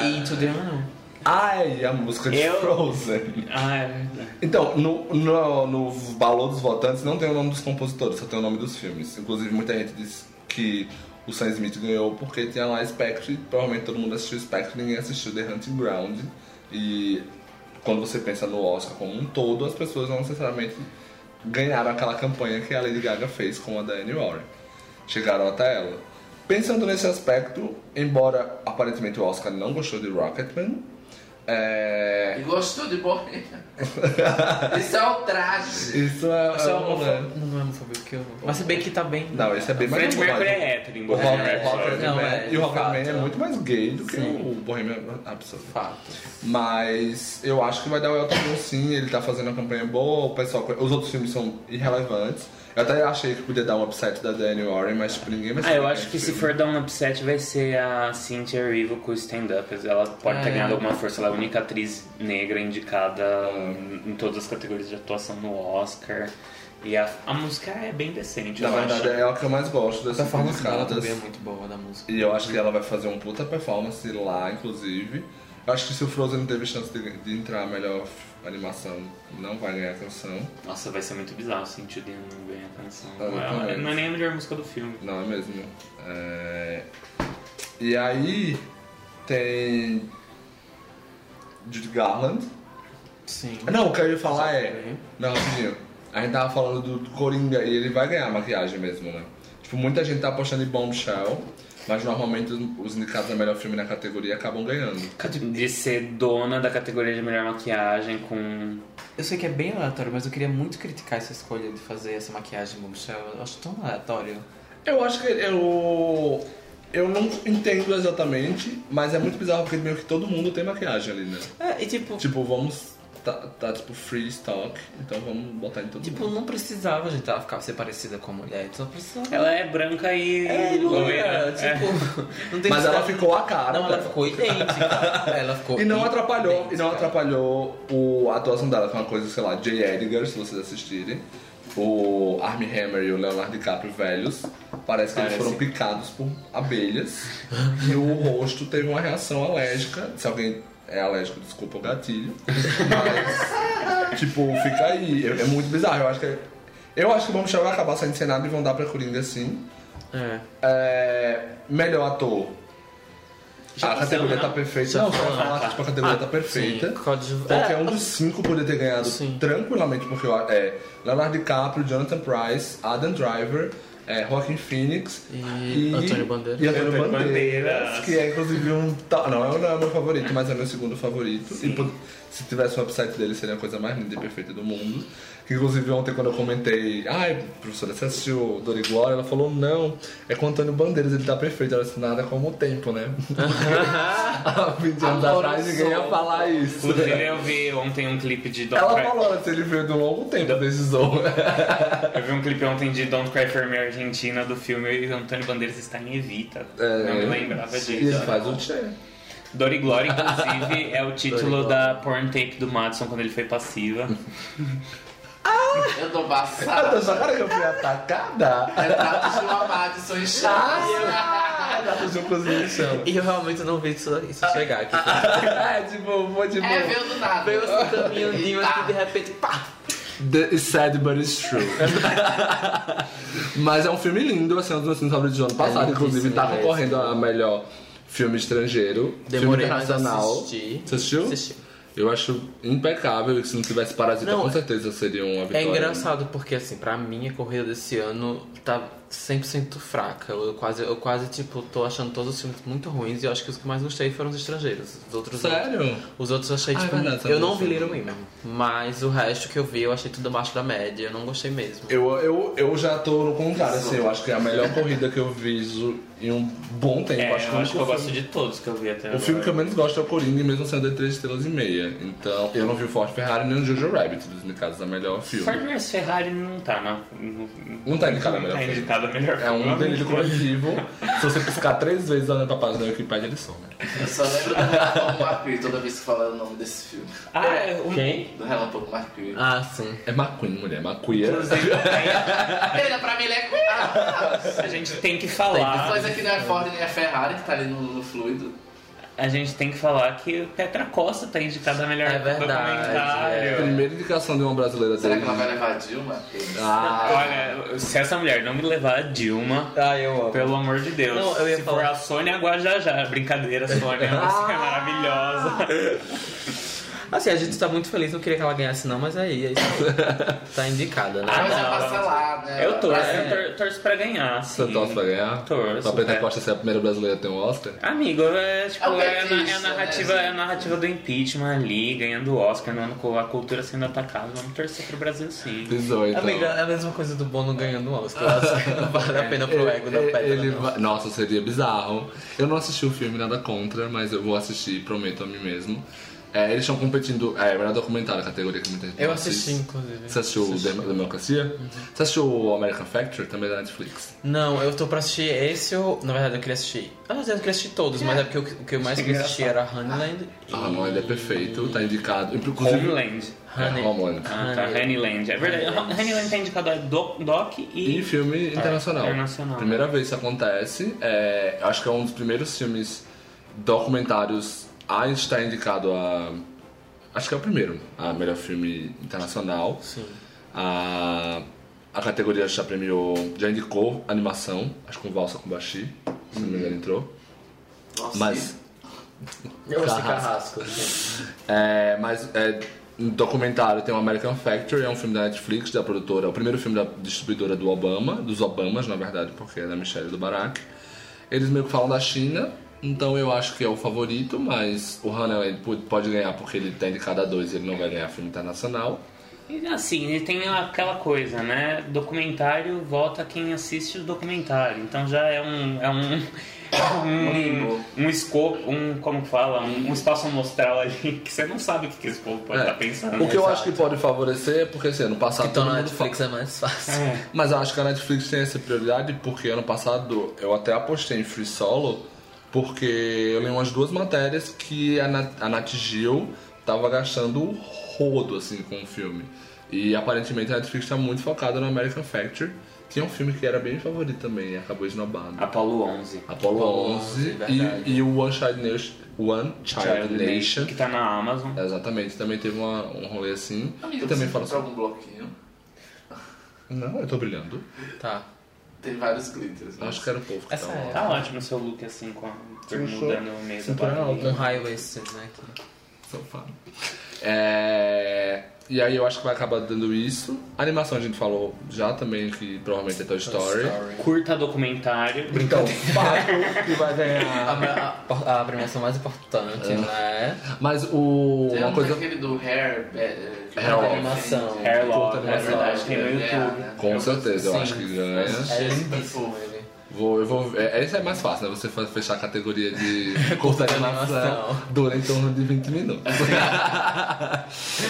[SPEAKER 1] E Into the Unknown.
[SPEAKER 2] Ai, a música de
[SPEAKER 3] Eu-
[SPEAKER 2] Frozen.
[SPEAKER 3] Ah, é verdade.
[SPEAKER 2] Então, no, no, no valor dos votantes não tem o nome dos compositores, só tem o nome dos filmes. Inclusive, muita gente diz que o Sam Smith ganhou porque tinha lá Spectre, provavelmente todo mundo assistiu Spectre, ninguém assistiu The Hunting Ground. E quando você pensa no Oscar como um todo, as pessoas não necessariamente ganharam aquela campanha que a Lady Gaga fez com a Diane Warren. Chegaram até ela. Pensando nesse aspecto, embora aparentemente o Oscar não gostou de Rocketman, é...
[SPEAKER 4] E gostou de Bohemia. Isso é o traje.
[SPEAKER 2] Isso é,
[SPEAKER 1] Esse é
[SPEAKER 2] é
[SPEAKER 1] o
[SPEAKER 2] um, né?
[SPEAKER 1] homofóbico. Não é homofóbico que eu. Mas se bem que tá bem.
[SPEAKER 2] Não, esse é bem
[SPEAKER 3] O
[SPEAKER 2] mais
[SPEAKER 3] Fred Mercury é hétero,
[SPEAKER 2] O
[SPEAKER 3] embora
[SPEAKER 2] Rock,
[SPEAKER 3] não é
[SPEAKER 1] Não,
[SPEAKER 2] é,
[SPEAKER 1] é,
[SPEAKER 2] e o Rocketman
[SPEAKER 1] fato.
[SPEAKER 2] é muito mais gay do que
[SPEAKER 1] Sim.
[SPEAKER 2] o Bohemian Rhapsody.
[SPEAKER 1] Fato.
[SPEAKER 2] Mas eu acho que vai dar o Elton John sim, ele tá fazendo uma campanha boa, o pessoal, os outros filmes são irrelevantes. Eu até achei que podia dar um upset da Daniel Warren, mas tipo, ninguém vai
[SPEAKER 3] Ah, eu acho que se for dar um upset vai ser a Cynthia Erivo com o stand-up. Ela pode ter
[SPEAKER 1] É.
[SPEAKER 3] ganhado alguma força. Ela é a única atriz negra indicada em todas as categorias de atuação no Oscar. E a, a música é bem decente,
[SPEAKER 2] Na
[SPEAKER 3] eu
[SPEAKER 2] verdade,
[SPEAKER 3] acho.
[SPEAKER 2] é a que eu mais gosto
[SPEAKER 1] A
[SPEAKER 2] dessas
[SPEAKER 1] performance dela também é muito boa da música.
[SPEAKER 2] E eu acho que ela vai fazer um puta performance lá, inclusive. Eu acho que se o Frozen teve chance de, de entrar a animação, não vai ganhar a canção.
[SPEAKER 3] Nossa, vai ser muito bizarro se the não ganhar a canção.
[SPEAKER 2] Ah,
[SPEAKER 3] Não é, não é nem a melhor música do filme.
[SPEAKER 2] Não é mesmo? É... E aí tem Judy Garland.
[SPEAKER 1] Sim.
[SPEAKER 2] Não, o que eu ia falar é. Não, rapidinho. A gente tava falando do, do Coringa e ele vai ganhar a maquiagem mesmo, né? Tipo, muita gente tá apostando em Bombshell, mas normalmente os, os indicados a melhor filme na categoria acabam ganhando.
[SPEAKER 3] De ser dona da categoria de melhor maquiagem com.
[SPEAKER 1] Eu sei que é bem aleatório, mas eu queria muito criticar essa escolha de fazer essa maquiagem bombshell. Eu acho tão aleatório.
[SPEAKER 2] Eu acho que eu. Eu não entendo exatamente, mas é muito bizarro porque meio que todo mundo tem maquiagem ali, né?
[SPEAKER 1] É, e tipo,
[SPEAKER 2] Tipo, vamos. Tá, tá tipo free stock, então vamos botar em todo
[SPEAKER 1] tipo
[SPEAKER 2] mundo.
[SPEAKER 1] não precisava, gente, ela ficar ser parecida com a mulher. Só precisava.
[SPEAKER 3] Ela é branca e.
[SPEAKER 1] É, loira,
[SPEAKER 3] loira.
[SPEAKER 1] tipo, não tem
[SPEAKER 2] Mas ela
[SPEAKER 1] necessidade-
[SPEAKER 2] ficou a cara.
[SPEAKER 1] Não, ela
[SPEAKER 2] dela.
[SPEAKER 1] ficou idêntica. ela ficou
[SPEAKER 2] E não atrapalhou, e não
[SPEAKER 1] idêntica.
[SPEAKER 2] atrapalhou o, a atuação dela, que é uma coisa, sei lá, Jay Edgar, se vocês assistirem. O Armie Hammer e o Leonardo DiCaprio velhos. Parece que eles
[SPEAKER 3] Parece.
[SPEAKER 2] foram picados por abelhas. e o rosto teve uma reação alérgica. Se alguém é alérgico, desculpa o gatilho. Mas, tipo, fica aí. É, é muito bizarro. Eu acho que. Eu acho que o Bombshell vai acabar saindo Senado e vão dar pra Coringa sim.
[SPEAKER 1] É.
[SPEAKER 2] É, melhor ator.
[SPEAKER 3] Já
[SPEAKER 2] a categoria
[SPEAKER 3] passamos,
[SPEAKER 2] tá perfeita. Não, só falar que tipo, a categoria tá perfeita.
[SPEAKER 1] Sim,
[SPEAKER 2] Qualquer
[SPEAKER 1] é,
[SPEAKER 2] um dos cinco poderia ter ganhado
[SPEAKER 1] Sim.
[SPEAKER 2] tranquilamente, porque é Leonardo DiCaprio, Jonathan Price, Adam Driver, é, Joaquin Phoenix
[SPEAKER 1] E Antônio Bandeira.
[SPEAKER 2] E Antônio
[SPEAKER 3] Antônio
[SPEAKER 2] Bandeiras,
[SPEAKER 3] Bandeiras.
[SPEAKER 2] que é inclusive um. Não, não é o meu favorito, mas é meu segundo favorito. E po- se tivesse um upside dele, seria a coisa mais linda e perfeita do mundo. Que inclusive ontem quando eu comentei, ai, professora, você assistiu Dor e Glória? Ela falou, não, é com o Antônio Bandeiras, ele tá perfeito. Ela disse, nada como o tempo, né? Há 20 anos
[SPEAKER 4] Amor,
[SPEAKER 2] atrás ninguém ia falar isso.
[SPEAKER 3] Inclusive, eu vi ontem um clipe de Don't
[SPEAKER 2] Ela
[SPEAKER 3] Cry.
[SPEAKER 2] falou antes, ele veio de um longo tempo desse Zou.
[SPEAKER 3] Eu vi um clipe ontem de Don't Cry For Me Argentina do filme e o Antônio Bandeiras está em Evita. não me lembrava
[SPEAKER 2] E
[SPEAKER 3] disso.
[SPEAKER 2] ele faz o Tchê.
[SPEAKER 3] Dor e Glória, inclusive, é o título da porn tape do Madison quando ele foi passiva.
[SPEAKER 4] Eu tô passada.
[SPEAKER 2] essa cara que eu fui atacada.
[SPEAKER 4] Retrato de uma Madison em chamas.
[SPEAKER 2] Ah, dá pra fazer um cozinho no chão.
[SPEAKER 1] E eu realmente não vi isso, isso chegar aqui.
[SPEAKER 2] É, tipo, vou de
[SPEAKER 4] É,
[SPEAKER 2] boa.
[SPEAKER 4] veio do nada.
[SPEAKER 1] Veio assim caminhandinho aqui de repente, pá!
[SPEAKER 2] The- sad, but it's true. Mas é um filme lindo, assim, é um dos meus filmes favoritos do ano passado. Inclusive, tá concorrendo a melhor filme estrangeiro.
[SPEAKER 1] Demorei
[SPEAKER 2] filme internacional. Você assistiu?
[SPEAKER 1] Assisti.
[SPEAKER 2] Eu acho impecável. e Se não tivesse Parasita,
[SPEAKER 1] Não,
[SPEAKER 2] com
[SPEAKER 1] é-
[SPEAKER 2] certeza seria uma
[SPEAKER 1] É
[SPEAKER 2] vitória.
[SPEAKER 1] engraçado porque, assim, pra mim a corrida desse ano tá 100% fraca. Eu quase, eu quase, tipo, tô achando todos os filmes muito ruins e eu acho que os que mais gostei foram os estrangeiros. Os outros
[SPEAKER 2] Sério?
[SPEAKER 1] Os outros eu achei,
[SPEAKER 2] Ah, é
[SPEAKER 1] tipo,
[SPEAKER 2] verdade,
[SPEAKER 1] eu não vi. Little Women, mas o resto que eu vi eu achei tudo abaixo da média, eu não gostei mesmo.
[SPEAKER 2] Eu, eu, eu já tô no contrário, assim, eu acho que é a melhor corrida que eu vi um bom tempo.
[SPEAKER 3] É,
[SPEAKER 2] acho que
[SPEAKER 3] eu
[SPEAKER 2] o
[SPEAKER 3] acho que eu
[SPEAKER 2] único
[SPEAKER 3] gosto
[SPEAKER 2] filme-
[SPEAKER 3] de todos que eu vi até
[SPEAKER 2] O
[SPEAKER 3] agora.
[SPEAKER 2] filme que eu menos gosto é o Coringa, mesmo sendo de 3 estrelas e meia. Então, eu não vi o Ford Ferrari nem o Jojo Rabbit, dos indicados a melhor filme.
[SPEAKER 3] Ford Ferrari não tá, não.
[SPEAKER 2] Não tá indicado a
[SPEAKER 3] Não
[SPEAKER 2] melhor
[SPEAKER 3] tá
[SPEAKER 2] filme.
[SPEAKER 3] indicado melhor
[SPEAKER 2] É um delírio coletivo. Se você piscar três vezes olhando pra página da Wikipedia, ele some.
[SPEAKER 4] Eu só lembro do Relâmpago McQueen toda vez que fala o nome desse filme.
[SPEAKER 3] Ah, é, um...
[SPEAKER 1] Quem?
[SPEAKER 4] Do Relâmpago McQueen.
[SPEAKER 1] Ah, sim.
[SPEAKER 2] É McQueen, mulher. McQueen.
[SPEAKER 3] Inclusive, tem-
[SPEAKER 4] Ele, pra mim, ele é Queen.
[SPEAKER 3] a gente tem que falar.
[SPEAKER 4] Coisa que não é Ford nem é Ferrari, que tá ali no, no fluido.
[SPEAKER 3] A gente tem que falar que o Petra Costa tá indicada a melhor
[SPEAKER 1] É verdade,
[SPEAKER 3] documentário.
[SPEAKER 1] é.
[SPEAKER 2] Primeira indicação de uma brasileira
[SPEAKER 4] Será
[SPEAKER 2] dele.
[SPEAKER 4] que ela vai levar a Dilma?
[SPEAKER 2] Ah,
[SPEAKER 3] Olha, se essa mulher não me levar a Dilma,
[SPEAKER 1] Ah, eu amo.
[SPEAKER 3] pelo amor de Deus.
[SPEAKER 1] Não, eu ia
[SPEAKER 3] se
[SPEAKER 1] falar-
[SPEAKER 3] for a Sônia Guajajá, brincadeira, Sônia, você é maravilhosa.
[SPEAKER 1] Assim, a gente tá muito feliz, não queria que ela ganhasse não, mas aí, aí tá indicada, né?
[SPEAKER 3] Ah,
[SPEAKER 4] Mas é
[SPEAKER 3] não,
[SPEAKER 4] passa lá, né?
[SPEAKER 3] Eu torço,
[SPEAKER 4] É.
[SPEAKER 3] eu tor- torço pra ganhar.
[SPEAKER 2] você
[SPEAKER 3] sim.
[SPEAKER 2] torce pra ganhar?
[SPEAKER 3] Torço,
[SPEAKER 2] Pra Petra
[SPEAKER 3] é.
[SPEAKER 2] Costa ser a primeira brasileira a ter um Oscar?
[SPEAKER 3] Amigo, é, tipo,
[SPEAKER 4] É o
[SPEAKER 3] é, a, é a
[SPEAKER 4] petista,
[SPEAKER 3] narrativa,
[SPEAKER 4] né?
[SPEAKER 3] é a narrativa do impeachment ali, ganhando o Oscar, não, com a cultura sendo atacada. Vamos torcer pro Brasil sim.
[SPEAKER 2] Pisou, então.
[SPEAKER 1] Amiga, é a mesma coisa do Bono ganhando o Oscar. Não vale a pena pro ego da
[SPEAKER 2] Ele-
[SPEAKER 1] pedra.
[SPEAKER 2] ele
[SPEAKER 1] não.
[SPEAKER 2] vai- Nossa, seria bizarro. Eu não assisti o filme, nada contra, mas eu vou assistir, prometo a mim mesmo. É, eles estão competindo. É, melhor documentário, a categoria que muita gente
[SPEAKER 1] Eu assisti,
[SPEAKER 2] assiste.
[SPEAKER 1] inclusive.
[SPEAKER 2] Você assistiu o Dem- Democracia? Você assistiu o American Factory, também da Netflix?
[SPEAKER 1] Não, eu tô pra assistir esse ou... Na verdade, eu queria assistir... Ah, eu queria assistir todos, mas é porque o que- o que eu mais queria assistir era Honeyland e...
[SPEAKER 2] Ah, não, ele é perfeito, tá indicado. Inclusive.
[SPEAKER 3] Homeland.
[SPEAKER 2] É,
[SPEAKER 1] Honey.
[SPEAKER 2] Homeland.
[SPEAKER 3] Ah, tá. Honeyland. É verdade. Honeyland tá indicado a doc, doc e...
[SPEAKER 2] E filme internacional.
[SPEAKER 3] internacional.
[SPEAKER 2] Primeira vez que isso acontece. É, acho que é um dos primeiros filmes documentários a estar indicado a. Acho que é o primeiro, a melhor filme internacional.
[SPEAKER 1] Sim.
[SPEAKER 2] A, a categoria já premiou, já indicou animação, acho que com Valsa com Bashi, se não me engano entrou.
[SPEAKER 4] Nossa,
[SPEAKER 2] Mas,
[SPEAKER 1] Eu
[SPEAKER 2] Carrasco.
[SPEAKER 1] Carrasco.
[SPEAKER 2] é, mas é, um documentário tem o American Factory, é um filme da Netflix, da produtora, é o primeiro filme da distribuidora do Obama, dos Obamas, na verdade, porque é da Michelle e do Barack. Eles meio que falam da China, então eu acho que é o favorito, mas o Hanel ele pode- ganhar porque ele tá indicado a dois e ele não vai ganhar filme internacional.
[SPEAKER 3] E assim, ele tem aquela coisa, né? Documentário vota quem assiste o documentário. Então já é um. É um um, um escopo, um, como que fala, um, um espaço amostral ali que você não sabe o que, que esse povo pode
[SPEAKER 2] É.
[SPEAKER 3] estar pensando.
[SPEAKER 2] O que eu
[SPEAKER 1] Exato.
[SPEAKER 2] acho que pode favorecer é porque assim, ano passado.
[SPEAKER 1] Então na Netflix é mais fácil.
[SPEAKER 3] É.
[SPEAKER 2] Mas eu acho que a Netflix tem essa prioridade porque ano passado eu até apostei em Free Solo porque eu li umas duas matérias que a Nat, a Nat Gil tava gastando o rodo assim com o filme. E aparentemente a Netflix tá muito focada no American Factory, que é um filme que era bem favorito também e acabou esnobado.
[SPEAKER 3] Apollo 11.
[SPEAKER 2] Apollo
[SPEAKER 1] Apollo
[SPEAKER 2] 11
[SPEAKER 1] 11, verdade.
[SPEAKER 2] e, e o One Child Nation, One Child Nation.
[SPEAKER 3] Que tá na Amazon.
[SPEAKER 2] Exatamente, também teve uma, um rolê assim.
[SPEAKER 4] Amigo,
[SPEAKER 2] e também
[SPEAKER 4] você
[SPEAKER 2] fala assim.
[SPEAKER 4] algum bloquinho?
[SPEAKER 2] Não, eu tô brilhando.
[SPEAKER 1] Tá.
[SPEAKER 4] Tem vários glitters. né?
[SPEAKER 2] Acho que era o povo que
[SPEAKER 1] Essa
[SPEAKER 2] tava
[SPEAKER 1] é.
[SPEAKER 2] lá.
[SPEAKER 3] Tá ótimo o seu look assim, com a bermuda no meio da barriga.
[SPEAKER 1] Um high waisted, né? aqui.
[SPEAKER 2] Sofá. É, E aí eu acho que vai acabar dando isso. A animação a gente falou já também, que provavelmente é Toy Story.
[SPEAKER 3] Curta documentário.
[SPEAKER 2] Então, fato que vai
[SPEAKER 1] A,
[SPEAKER 2] ganhar.
[SPEAKER 1] a- a premiação mais importante, né?
[SPEAKER 2] Mas o.
[SPEAKER 4] Tem
[SPEAKER 2] Uma
[SPEAKER 4] um
[SPEAKER 2] coisa.
[SPEAKER 4] aquele do Hair... é, é
[SPEAKER 2] Love.
[SPEAKER 1] animação.
[SPEAKER 3] Hair Love, é verdade, tem no
[SPEAKER 4] É,
[SPEAKER 3] YouTube.
[SPEAKER 4] né?
[SPEAKER 2] Com certeza, eu acho que ganha.
[SPEAKER 1] É lindíssimo.
[SPEAKER 2] Vou, eu vou, é, esse é mais fácil, né? Você fechar a categoria de curta
[SPEAKER 1] de
[SPEAKER 2] animação
[SPEAKER 1] animação.
[SPEAKER 2] dura em torno de 20 minutos.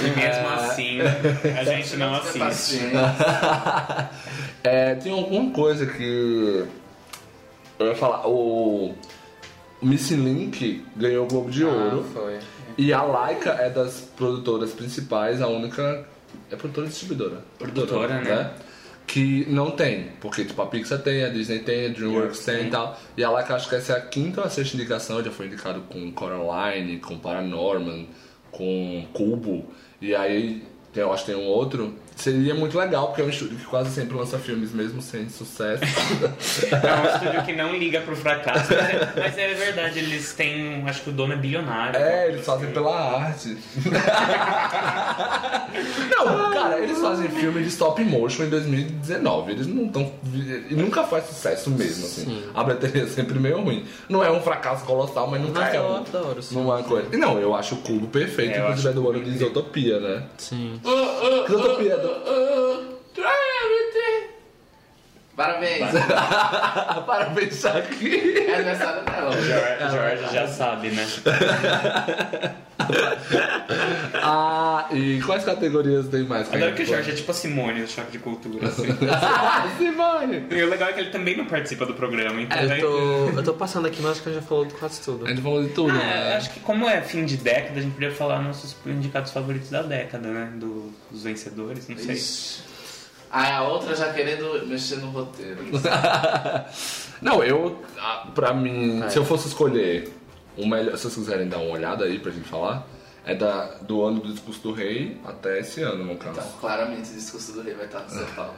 [SPEAKER 3] E mesmo assim, a gente não assiste.
[SPEAKER 4] Paciência.
[SPEAKER 2] É, tem alguma coisa que. Eu ia falar. O. O Missing Link ganhou o Globo de Ouro.
[SPEAKER 1] Ah, foi.
[SPEAKER 2] E a Laika é das produtoras principais, a única. É produtora e distribuidora.
[SPEAKER 3] Produtora, né?
[SPEAKER 2] Que não tem. Porque tipo, a Pixar tem, a Disney tem, a DreamWorks tem e tal. E a Laika acho que essa é a quinta ou a sexta indicação, já foi indicado com Coraline, com Paranorman, com Cubo. E aí tem- eu acho que tem um outro. Seria muito legal, porque é um estúdio que quase sempre lança filmes mesmo sem sucesso.
[SPEAKER 3] É um estúdio que não liga pro fracasso, mas é, mas é verdade, eles têm. Acho que o dono é bilionário.
[SPEAKER 2] É, eles fazem pela arte. não, cara, eles fazem filme de stop motion em 2019. Eles não estão. E nunca faz sucesso mesmo, assim.
[SPEAKER 1] Sim.
[SPEAKER 2] A bilheteria é sempre meio ruim. Não é um fracasso colossal, mas nunca
[SPEAKER 1] Mas
[SPEAKER 2] é
[SPEAKER 1] eu
[SPEAKER 2] um.
[SPEAKER 1] adoro, sim.
[SPEAKER 2] Numa coisa. E Não, eu acho o cubo perfeito,
[SPEAKER 3] É,
[SPEAKER 2] inclusive é do ano de Isotopia, né?
[SPEAKER 1] Sim.
[SPEAKER 2] Isotopia do.
[SPEAKER 4] Parabéns.
[SPEAKER 2] Parabéns, Shaq.
[SPEAKER 4] É aniversário dela.
[SPEAKER 3] Jorge, Jorge já sabe, né?
[SPEAKER 2] ah, e quais categorias tem mais?
[SPEAKER 3] Adoro que o Jorge é tipo a Simone do Choque de Cultura, assim.
[SPEAKER 2] Simone!
[SPEAKER 3] e o legal é que ele também não participa do programa, então...
[SPEAKER 1] Eu
[SPEAKER 3] vai-
[SPEAKER 1] tô, eu tô passando aqui, mas acho que eu já falou de quase tudo.
[SPEAKER 2] A gente falou de tudo,
[SPEAKER 3] Ah,
[SPEAKER 2] né?
[SPEAKER 3] acho que como é fim de década, a gente podia falar nossos indicados favoritos da década, né? Do- dos vencedores, não sei.
[SPEAKER 4] Ixi. Ah, a outra já querendo mexer no roteiro.
[SPEAKER 2] Não, eu, ah, pra mim, se eu fosse escolher o melhor, se vocês quiserem dar uma olhada aí pra gente falar, é da, do ano do discurso do rei até esse ano, no caso.
[SPEAKER 4] Então, claramente o discurso do rei vai estar no seu pau.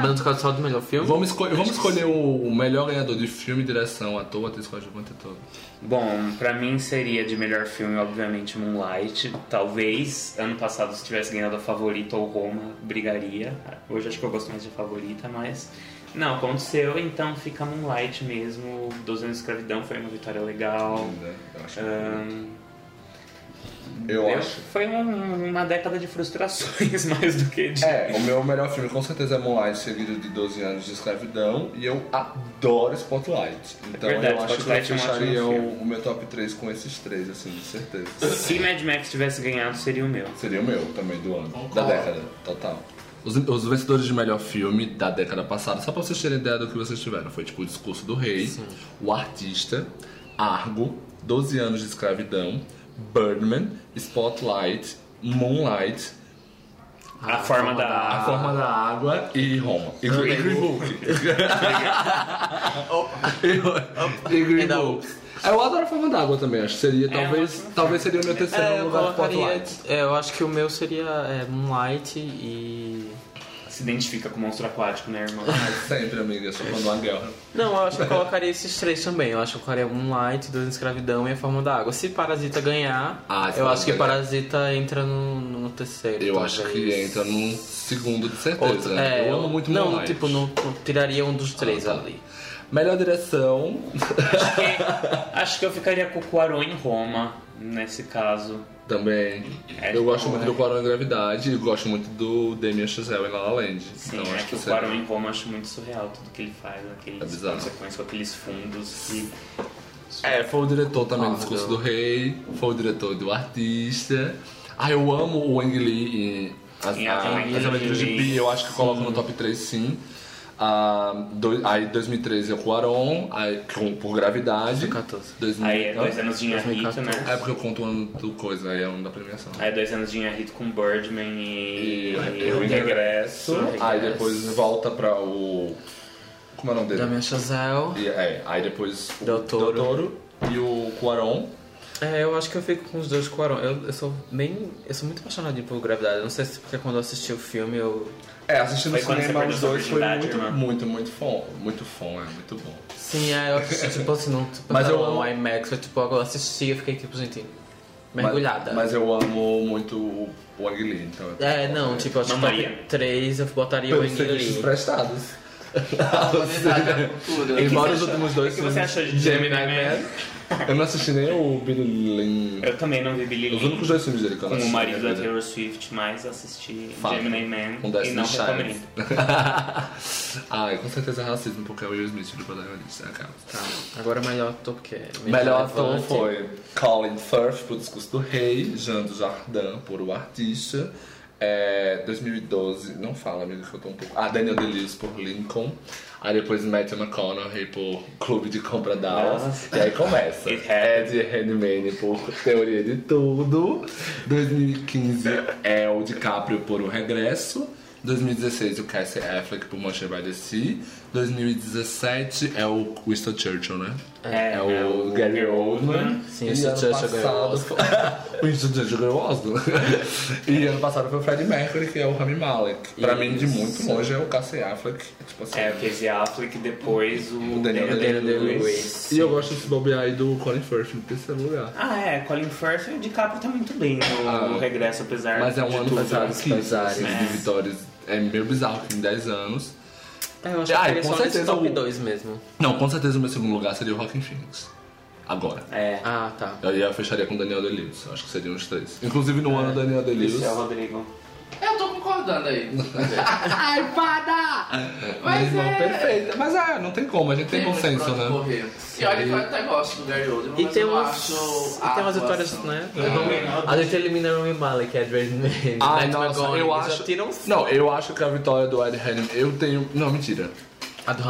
[SPEAKER 1] Mas no caso só do melhor filme?
[SPEAKER 2] Vamos, escolher, vamos escolher o, o melhor ganhador de filme, direção, ator, atriz coadjuvante e todo.
[SPEAKER 3] Bom, pra mim seria de melhor filme, obviamente, Moonlight. Talvez ano passado, se tivesse ganhado a favorita ou Roma, brigaria. Hoje acho que eu gosto mais de favorita, mas. Não, aconteceu, então fica Moonlight mesmo. 12 anos de escravidão foi uma vitória legal.
[SPEAKER 2] né? Eu acho.
[SPEAKER 3] Ahn,
[SPEAKER 2] eu
[SPEAKER 3] eu-
[SPEAKER 2] acho.
[SPEAKER 3] Foi um- uma década de frustrações mais do que de.
[SPEAKER 2] É, o meu melhor filme com certeza é Moonlight, seguido de 12 anos de escravidão, e eu adoro Spotlight. Então
[SPEAKER 3] verdade,
[SPEAKER 2] eu acho
[SPEAKER 3] Spotlight
[SPEAKER 2] que
[SPEAKER 3] é
[SPEAKER 2] eu
[SPEAKER 3] um
[SPEAKER 2] fecharia
[SPEAKER 3] filme.
[SPEAKER 2] o, o meu top 3 com esses três, assim, de certeza.
[SPEAKER 3] Se Mad Max tivesse ganhado, seria o meu.
[SPEAKER 2] Seria o meu também do ano,
[SPEAKER 4] Concordo.
[SPEAKER 2] da década, total. Os, os vencedores de melhor filme da década passada, só pra vocês terem ideia do que vocês tiveram, foi tipo O Discurso do Rei, O Artista, Argo, 12 anos de escravidão, Birdman, Spotlight, Moonlight,
[SPEAKER 3] A, forma, da.
[SPEAKER 2] A Forma da Água e Roma. E Green, Green Book. e Green Book. É, Eu adoro a Forma da Água também, acho que seria, talvez,
[SPEAKER 3] ótimo
[SPEAKER 2] talvez seria o meu terceiro
[SPEAKER 1] É, eu
[SPEAKER 2] lugar de
[SPEAKER 1] colocaria.
[SPEAKER 2] Spotlight.
[SPEAKER 1] É, eu acho que o meu seria é, Moonlight e.
[SPEAKER 3] Se identifica com o monstro aquático, né, irmão?
[SPEAKER 2] Sempre, amiga, só quando há guerra.
[SPEAKER 1] Não, eu acho que eu colocaria esses três também. Eu acho que eu colocaria Moonlight, Dois Escravidão e A Forma da Água. Se Parasita ganhar,
[SPEAKER 2] Ah,
[SPEAKER 1] eu acho que
[SPEAKER 2] Parasita ganhar.
[SPEAKER 1] Parasita entra no, no terceiro.
[SPEAKER 2] Eu
[SPEAKER 1] talvez.
[SPEAKER 2] acho que entra no segundo de certeza.
[SPEAKER 1] Outro, é,
[SPEAKER 2] eu amo muito
[SPEAKER 1] Não,
[SPEAKER 2] Moonlight.
[SPEAKER 1] tipo, não, não tiraria um dos três
[SPEAKER 2] Ah, tá.
[SPEAKER 1] ali.
[SPEAKER 2] Melhor direção.
[SPEAKER 3] Acho que, acho que eu ficaria com o Cuarón em Roma, nesse caso.
[SPEAKER 2] Também.
[SPEAKER 3] É,
[SPEAKER 2] eu gosto muito
[SPEAKER 3] é.
[SPEAKER 2] do Quaron em Gravidade e gosto muito do Damien Chazelle em La La Land.
[SPEAKER 3] Sim,
[SPEAKER 2] então
[SPEAKER 3] é
[SPEAKER 2] acho
[SPEAKER 3] que o
[SPEAKER 2] seria-
[SPEAKER 3] Cuarón em Roma eu acho muito surreal tudo que ele faz, aqueles
[SPEAKER 2] É
[SPEAKER 3] consequências com aqueles fundos e
[SPEAKER 2] É, foi o diretor também do Discurso
[SPEAKER 1] não.
[SPEAKER 2] do Rei, foi o diretor do Artista. Ah, eu amo o Wang Lee em As,
[SPEAKER 3] As Aventuras
[SPEAKER 2] As Aventuras de
[SPEAKER 3] de
[SPEAKER 2] Pi, eu acho que coloco no top 3 sim. Ah, do, aí 2013 é o Quaron, aí, com, por gravidade.
[SPEAKER 1] 2014.
[SPEAKER 2] 2000,
[SPEAKER 3] aí é dois anos de Inharito, né?
[SPEAKER 2] É porque eu conto o ano do coisa, aí é o ano da premiação.
[SPEAKER 3] Aí é dois anos de Inharito com Birdman e,
[SPEAKER 2] E
[SPEAKER 3] e
[SPEAKER 2] eu
[SPEAKER 3] o
[SPEAKER 2] regresso,
[SPEAKER 3] Regresso.
[SPEAKER 2] aí depois volta pra o. Como é o nome dele?
[SPEAKER 1] Damien Chazelle.
[SPEAKER 2] E, é, aí depois o
[SPEAKER 1] Del Toro.
[SPEAKER 2] Del Toro e o Quaron.
[SPEAKER 1] É, eu acho que eu fico com os dois Quaron. Eu, eu sou bem. Eu sou muito apaixonadinho por Gravidade. Eu não sei se porque quando eu assisti o filme eu.
[SPEAKER 2] É, assistindo
[SPEAKER 3] Foi
[SPEAKER 2] no cinema os dois foi muito,
[SPEAKER 3] irmã?
[SPEAKER 2] muito, muito fã. Muito fã, é muito bom.
[SPEAKER 1] Sim, é, eu assisti tipo assim, não. Tipo,
[SPEAKER 2] Mas eu amo-
[SPEAKER 1] IMAX, foi tipo, eu assisti e fiquei tipo, gente, mergulhada.
[SPEAKER 2] Mas, mas eu amo muito o Lee, então.
[SPEAKER 1] É, não, tipo, acho que top 3 eu botaria o
[SPEAKER 2] Pelos serviços
[SPEAKER 1] Lee.
[SPEAKER 2] prestados.
[SPEAKER 3] Que
[SPEAKER 2] Embora os últimos dois
[SPEAKER 3] o que você
[SPEAKER 2] filmes-
[SPEAKER 3] achou de
[SPEAKER 2] Gemini
[SPEAKER 3] Gemini
[SPEAKER 2] Man. Eu não assisti nem o Billy Lynn.
[SPEAKER 3] Eu também não vi Billy
[SPEAKER 2] Os
[SPEAKER 3] Lynn
[SPEAKER 2] únicos dois filmes dele que eu
[SPEAKER 3] com
[SPEAKER 2] não
[SPEAKER 3] o
[SPEAKER 2] assisti.
[SPEAKER 3] marido da
[SPEAKER 2] vida.
[SPEAKER 3] Taylor Swift, mas assisti
[SPEAKER 2] Fala.
[SPEAKER 3] Gemini Man
[SPEAKER 2] Com
[SPEAKER 3] e
[SPEAKER 2] Destiny
[SPEAKER 3] não
[SPEAKER 2] Child.
[SPEAKER 3] recomendo.
[SPEAKER 2] Ai, com certeza é racismo, porque é o Will Smith do protagonista. Aquela.
[SPEAKER 1] Tá, agora o melhor ator, porque é
[SPEAKER 2] Melhor ator
[SPEAKER 1] relevante.
[SPEAKER 2] foi Colin Firth por Discurso do Rei, Jean Dujardin por O Artista, é, 2012, não fala, amigo, que eu tô um pouco... Ah, Daniel Day-Lewis por Lincoln, aí depois Matthew McConaughey por Clube de Compra Dallas, e aí começa. Ed Redmayne por Teoria de Tudo, 2015 é o DiCaprio por O Regresso, 2016 o Cassie Affleck por Manchester by the Sea, 2017 é o Winston Churchill, né?
[SPEAKER 3] É,
[SPEAKER 2] É o Gary Oldman.
[SPEAKER 1] Sim,
[SPEAKER 2] E
[SPEAKER 1] Winston Churchill ganhou o
[SPEAKER 2] O Winston Churchill ganhou o Oscar. e ano passado foi o Freddie Mercury, que é o Rami Malek. Pra mim, de muito longe, é o Cassie Affleck. Tipo assim.
[SPEAKER 3] É, o Casey Affleck depois o,
[SPEAKER 2] O Daniel
[SPEAKER 1] Daniel
[SPEAKER 2] Day-Lewis.
[SPEAKER 1] Day-Lewis.
[SPEAKER 2] E eu gosto desse bobear aí do Colin Firth no terceiro lugar.
[SPEAKER 3] Ah, é, Colin Firth e o DiCaprio tá muito bem no,
[SPEAKER 2] Ah.
[SPEAKER 3] no regresso, apesar
[SPEAKER 2] Mas é um
[SPEAKER 3] de
[SPEAKER 2] ano pesado,
[SPEAKER 1] pesados,
[SPEAKER 2] assim,
[SPEAKER 1] pesares.
[SPEAKER 2] assim, de vitórias. É meio bizarro que em 10 anos.
[SPEAKER 1] É, eu acho que
[SPEAKER 2] Ah,
[SPEAKER 1] eu
[SPEAKER 2] com
[SPEAKER 1] só nesse
[SPEAKER 2] certeza
[SPEAKER 1] top
[SPEAKER 2] o-
[SPEAKER 1] 2 mesmo.
[SPEAKER 2] Não, com certeza o meu segundo lugar seria o Rockin' Phoenix. Agora.
[SPEAKER 3] É.
[SPEAKER 1] Ah, tá.
[SPEAKER 2] Eu ia fecharia com o Daniel Day-Lewis. Acho que seriam os três. Inclusive no ano Daniel Day-Lewis.
[SPEAKER 3] Esse é o Rodrigo.
[SPEAKER 4] Eu tô concordando aí.
[SPEAKER 2] Ai, para! Mas irmão,
[SPEAKER 4] é-
[SPEAKER 2] perfeita. Mas é, não tem como, a gente tem
[SPEAKER 4] muito
[SPEAKER 2] consenso, né?
[SPEAKER 4] correr. E olha que eu até gosto do Gary Oldman,
[SPEAKER 1] E
[SPEAKER 4] mas
[SPEAKER 1] tem,
[SPEAKER 4] eu não
[SPEAKER 1] umas,
[SPEAKER 4] acho
[SPEAKER 1] e tem umas vitórias, né?
[SPEAKER 3] É.
[SPEAKER 1] A gente elimina o Rami Malek, que é Edward Name.
[SPEAKER 2] Ai, nossa, eu acho.
[SPEAKER 1] Tiram...
[SPEAKER 2] Não, eu acho que a vitória do Ed Henning, eu tenho. Não, mentira.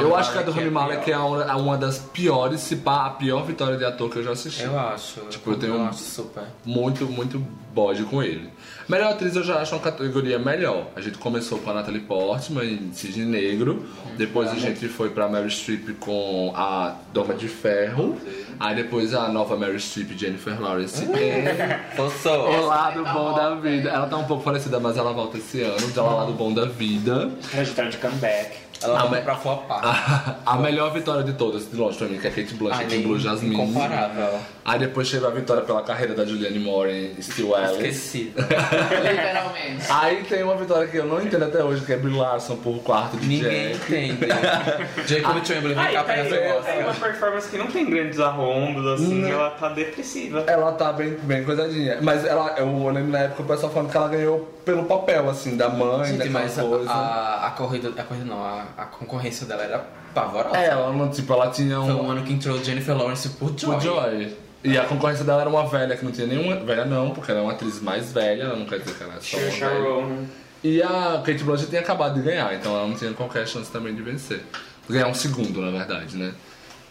[SPEAKER 2] Eu acho que a do Rami
[SPEAKER 1] Malek
[SPEAKER 2] Malek é uma, é uma das piores, se pá, a pior vitória de ator que eu já assisti.
[SPEAKER 1] Eu acho.
[SPEAKER 2] Tipo, eu tenho um-
[SPEAKER 1] acho super.
[SPEAKER 2] Muito, muito bode com ele. Melhor atriz eu já acho uma categoria melhor. A gente começou com a Natalie Portman em Cisne Negro. Depois a gente foi pra Mary Streep com a Doma de Ferro. Aí depois a nova Mary Streep, Jennifer Lawrence.
[SPEAKER 1] Forçou.
[SPEAKER 2] O Lado Bom da Vida. Ela tá um pouco parecida, mas ela volta esse ano. De Ela Lado Bom da Vida.
[SPEAKER 3] Trajetória de comeback.
[SPEAKER 1] Ela
[SPEAKER 2] Ah,
[SPEAKER 1] vai
[SPEAKER 2] mas-
[SPEAKER 1] pra flopar.
[SPEAKER 2] A, a melhor vitória de todas, de longe pra mim, que é Kate Blanchett
[SPEAKER 1] Ai,
[SPEAKER 2] em Blue Jasmine.
[SPEAKER 1] Incomparável.
[SPEAKER 2] Aí depois chegou a vitória pela carreira da Julianne Moore em Still Alice.
[SPEAKER 1] Esqueci.
[SPEAKER 4] Literalmente.
[SPEAKER 2] Aí tem uma vitória que eu não entendo até hoje, que é Brie Larson por quarto de
[SPEAKER 1] Ninguém
[SPEAKER 2] Jack.
[SPEAKER 1] entende. Jacob Chamberlain vem
[SPEAKER 3] Ai,
[SPEAKER 1] cá eu
[SPEAKER 3] é
[SPEAKER 1] gosto.
[SPEAKER 3] uma performance que não tem grandes arrombos, assim,
[SPEAKER 2] Não.
[SPEAKER 3] ela tá depressiva.
[SPEAKER 2] Ela tá bem, bem coisadinha. Mas ela, eu lembro na época o pessoal falando que ela ganhou pelo papel, assim, da mãe,
[SPEAKER 1] Gente, mas a,
[SPEAKER 2] coisa.
[SPEAKER 1] a, a corrida, a corrida não, a, a concorrência dela era pavorosa.
[SPEAKER 2] É, ela não, tipo, ela tinha
[SPEAKER 1] Foi um
[SPEAKER 2] um.
[SPEAKER 1] ano que entrou Jennifer Lawrence por Joy.
[SPEAKER 2] O Joy. E a concorrência dela era uma velha que não tinha nenhuma. Velha não, porque ela é uma atriz mais velha, ela não quer dizer que ela é só.
[SPEAKER 3] Ronan.
[SPEAKER 2] E a Kate Blanchett tinha acabado de ganhar, então ela não tinha qualquer chance também de vencer. Ganhar um segundo, na verdade, né?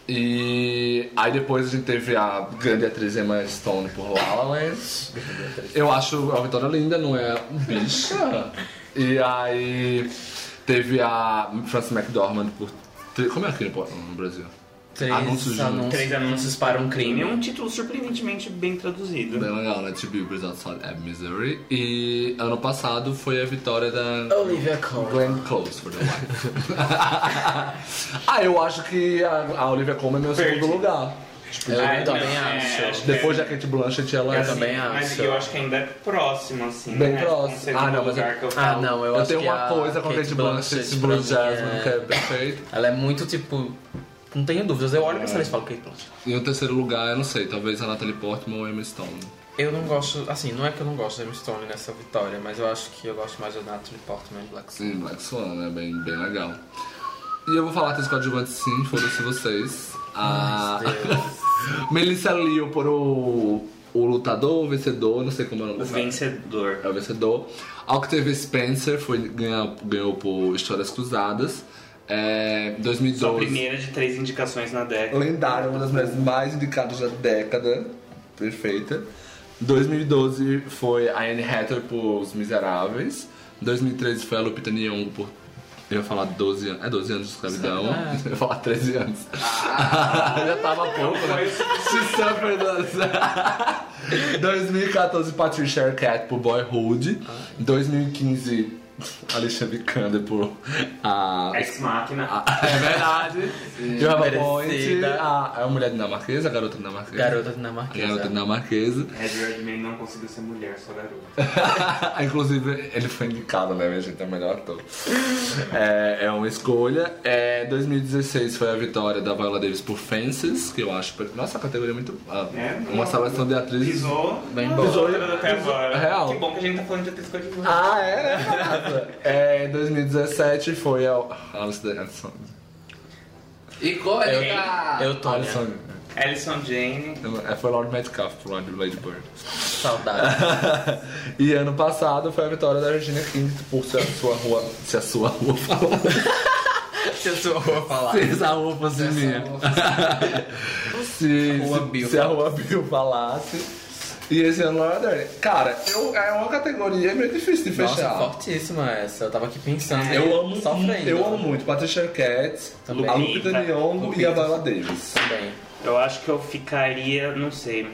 [SPEAKER 2] E aí depois a gente teve a grande atriz Emma Stone por La La Land. Eu acho a Vitória linda, não é bicha. E aí teve a Frances McDormand por... Como é aqui no no Brasil?
[SPEAKER 1] Três
[SPEAKER 2] Anúncios de-
[SPEAKER 1] anúncios,
[SPEAKER 3] Três anúncios
[SPEAKER 1] para um crime.
[SPEAKER 3] É um título surpreendentemente bem traduzido.
[SPEAKER 2] Bem legal, né? To Be Outside Ebb, Missouri. E ano passado foi a vitória da
[SPEAKER 1] Olivia Colman.
[SPEAKER 2] Glenn Close for the Wife. ah, eu acho que a, a Olivia Colman é meu
[SPEAKER 3] Perdi.
[SPEAKER 2] segundo lugar.
[SPEAKER 1] Eu
[SPEAKER 3] Ah,
[SPEAKER 1] também
[SPEAKER 3] não, é,
[SPEAKER 1] acho.
[SPEAKER 3] acho que
[SPEAKER 2] Depois da Kate Blanchett, ela
[SPEAKER 1] Eu
[SPEAKER 2] é
[SPEAKER 1] também
[SPEAKER 3] Mas
[SPEAKER 1] acho.
[SPEAKER 3] eu acho que ainda é próximo, assim.
[SPEAKER 2] Bem
[SPEAKER 3] né?
[SPEAKER 2] próximo.
[SPEAKER 3] Um segundo
[SPEAKER 2] Ah, não, mas
[SPEAKER 3] lugar
[SPEAKER 2] é-
[SPEAKER 3] que eu
[SPEAKER 1] Ah,
[SPEAKER 3] falo.
[SPEAKER 1] não, eu,
[SPEAKER 2] Eu,
[SPEAKER 1] acho
[SPEAKER 2] tenho
[SPEAKER 1] que
[SPEAKER 2] uma
[SPEAKER 1] a
[SPEAKER 2] coisa com a Kate Blanchett e
[SPEAKER 1] pra
[SPEAKER 2] Blue
[SPEAKER 1] mim,
[SPEAKER 2] Jasmine,
[SPEAKER 1] é-
[SPEAKER 2] que é perfeito.
[SPEAKER 1] Ela é muito tipo. Não tenho dúvidas. Eu olho pra essa lista e falo Kate Blanchett.
[SPEAKER 2] E o terceiro lugar, eu não sei, talvez a Natalie Portman ou a Emma Stone.
[SPEAKER 1] Eu não gosto, assim, não é que eu não gosto da Emma Stone nessa vitória, mas eu acho que eu gosto mais da Natalie Portman e Black Swan.
[SPEAKER 2] Sim, Black Swan, né? Bem, bem legal. E eu vou falar atriz coadjuvante sim, foda-se vocês. A Melissa Leo por o, o lutador, o vencedor, não sei como é o nome
[SPEAKER 3] O vencedor.
[SPEAKER 2] É o vencedor. Octavia Spencer foi, ganhou, ganhou por Histórias Cruzadas. É,
[SPEAKER 3] Sua
[SPEAKER 2] 2012.
[SPEAKER 3] primeira de três indicações na década.
[SPEAKER 2] Lendária, uma das mulheres mais indicadas da década. Perfeita. 2012 foi a Anne Hathaway por Os Miseráveis. 2013 foi a Lupita Nyong'o por... Eu ia falar 12 anos. É 12 anos de escravidão. Eu ia falar 13 anos. Já tava pouco, né? She suffered us. 2014 Patricia Arquette por Boyhood. 2015 Alicia Vikander por a
[SPEAKER 3] Ex Machina.
[SPEAKER 2] ah, é verdade. Johanna Point, a, é a mulher dinamarquesa, a garota dinamarquesa.
[SPEAKER 1] Garota dinamarquesa.
[SPEAKER 2] Garota dinamarquesa.
[SPEAKER 3] Edward May não conseguiu ser mulher, só garota.
[SPEAKER 2] Inclusive, ele foi indicado, né, minha gente? É o melhor ator. É, é uma escolha. É, 2016 foi a vitória da Viola Davis por Fences, que eu acho. Nossa, a categoria é muito. ah,
[SPEAKER 3] É,
[SPEAKER 2] uma seleção de atrizes.
[SPEAKER 3] Pisou.
[SPEAKER 1] Bem boa.
[SPEAKER 3] pisou até agora.
[SPEAKER 2] real.
[SPEAKER 3] Que bom que a gente tá falando de atriz coadjuvante.
[SPEAKER 2] Ah, é? né? É, 2017 foi a Alice Anderson.
[SPEAKER 4] E qual é que tá...
[SPEAKER 1] Eu tô.
[SPEAKER 2] Alison.
[SPEAKER 3] Alison Jane.
[SPEAKER 2] É, foi Lord Metcalf por Lady Lady Bird.
[SPEAKER 1] Saudade.
[SPEAKER 2] e ano passado foi a vitória da Regina King por se a sua rua. Se a sua rua falar.
[SPEAKER 1] Se a sua rua falar.
[SPEAKER 2] Se essa rua fosse minha. Se,
[SPEAKER 1] Rua
[SPEAKER 2] se, se a rua Bill falasse. E esse ano Laura Dern. Cara, eu, é uma categoria meio difícil de
[SPEAKER 1] Nossa,
[SPEAKER 2] fechar.
[SPEAKER 1] fortíssima essa. Eu tava aqui pensando.
[SPEAKER 2] eu amo,
[SPEAKER 1] Sofrendo.
[SPEAKER 2] eu amo muito Patricia Arquette,
[SPEAKER 1] Também.
[SPEAKER 2] a Lupita Nyong'o e a Viola Davis.
[SPEAKER 1] Também.
[SPEAKER 3] Eu acho que eu ficaria, não sei.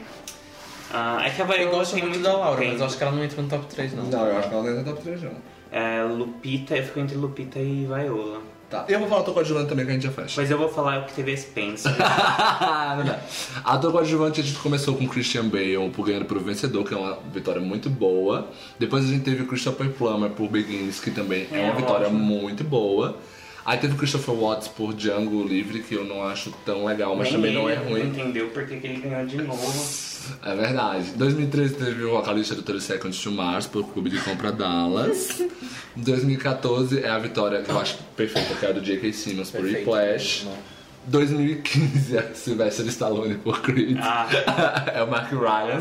[SPEAKER 3] Ah, é que a Viola
[SPEAKER 1] Eu gosto muito da Laura,
[SPEAKER 3] tempo.
[SPEAKER 1] mas eu acho que ela não entra no top 3, não.
[SPEAKER 2] Não, eu acho que ela não entra no top 3 não.
[SPEAKER 3] É, Lupita, eu fico entre Lupita e Viola.
[SPEAKER 2] Tá. E eu vou falar do coadjuvante também que a gente já fecha.
[SPEAKER 3] Mas eu vou falar o que teve a Spencer.
[SPEAKER 2] Verdade. Ator coadjuvante a gente começou com Christian Bale por Ganhando pelo Vencedor, que é uma vitória muito boa. Depois a gente teve Christopher Plummer por Begins, que também é,
[SPEAKER 3] É,
[SPEAKER 2] uma vitória
[SPEAKER 3] ótimo.
[SPEAKER 2] muito boa. Aí teve o Christopher Watts por Django Livre, que eu não acho tão legal, mas
[SPEAKER 3] Nem
[SPEAKER 2] também não é
[SPEAKER 3] ele
[SPEAKER 2] ruim.
[SPEAKER 3] entendeu porque que ele ganhou de novo.
[SPEAKER 2] É verdade. 2013 teve o vocalista do 30 Seconds to Mars por Clube de Compra Dallas. 2014 é a vitória que eu acho perfeita, que é a do J.K. Simmons por Whiplash.
[SPEAKER 1] mesmo.
[SPEAKER 2] 2015 é Sylvester Stallone por Creed.
[SPEAKER 3] Ah.
[SPEAKER 2] é o Mark Ryan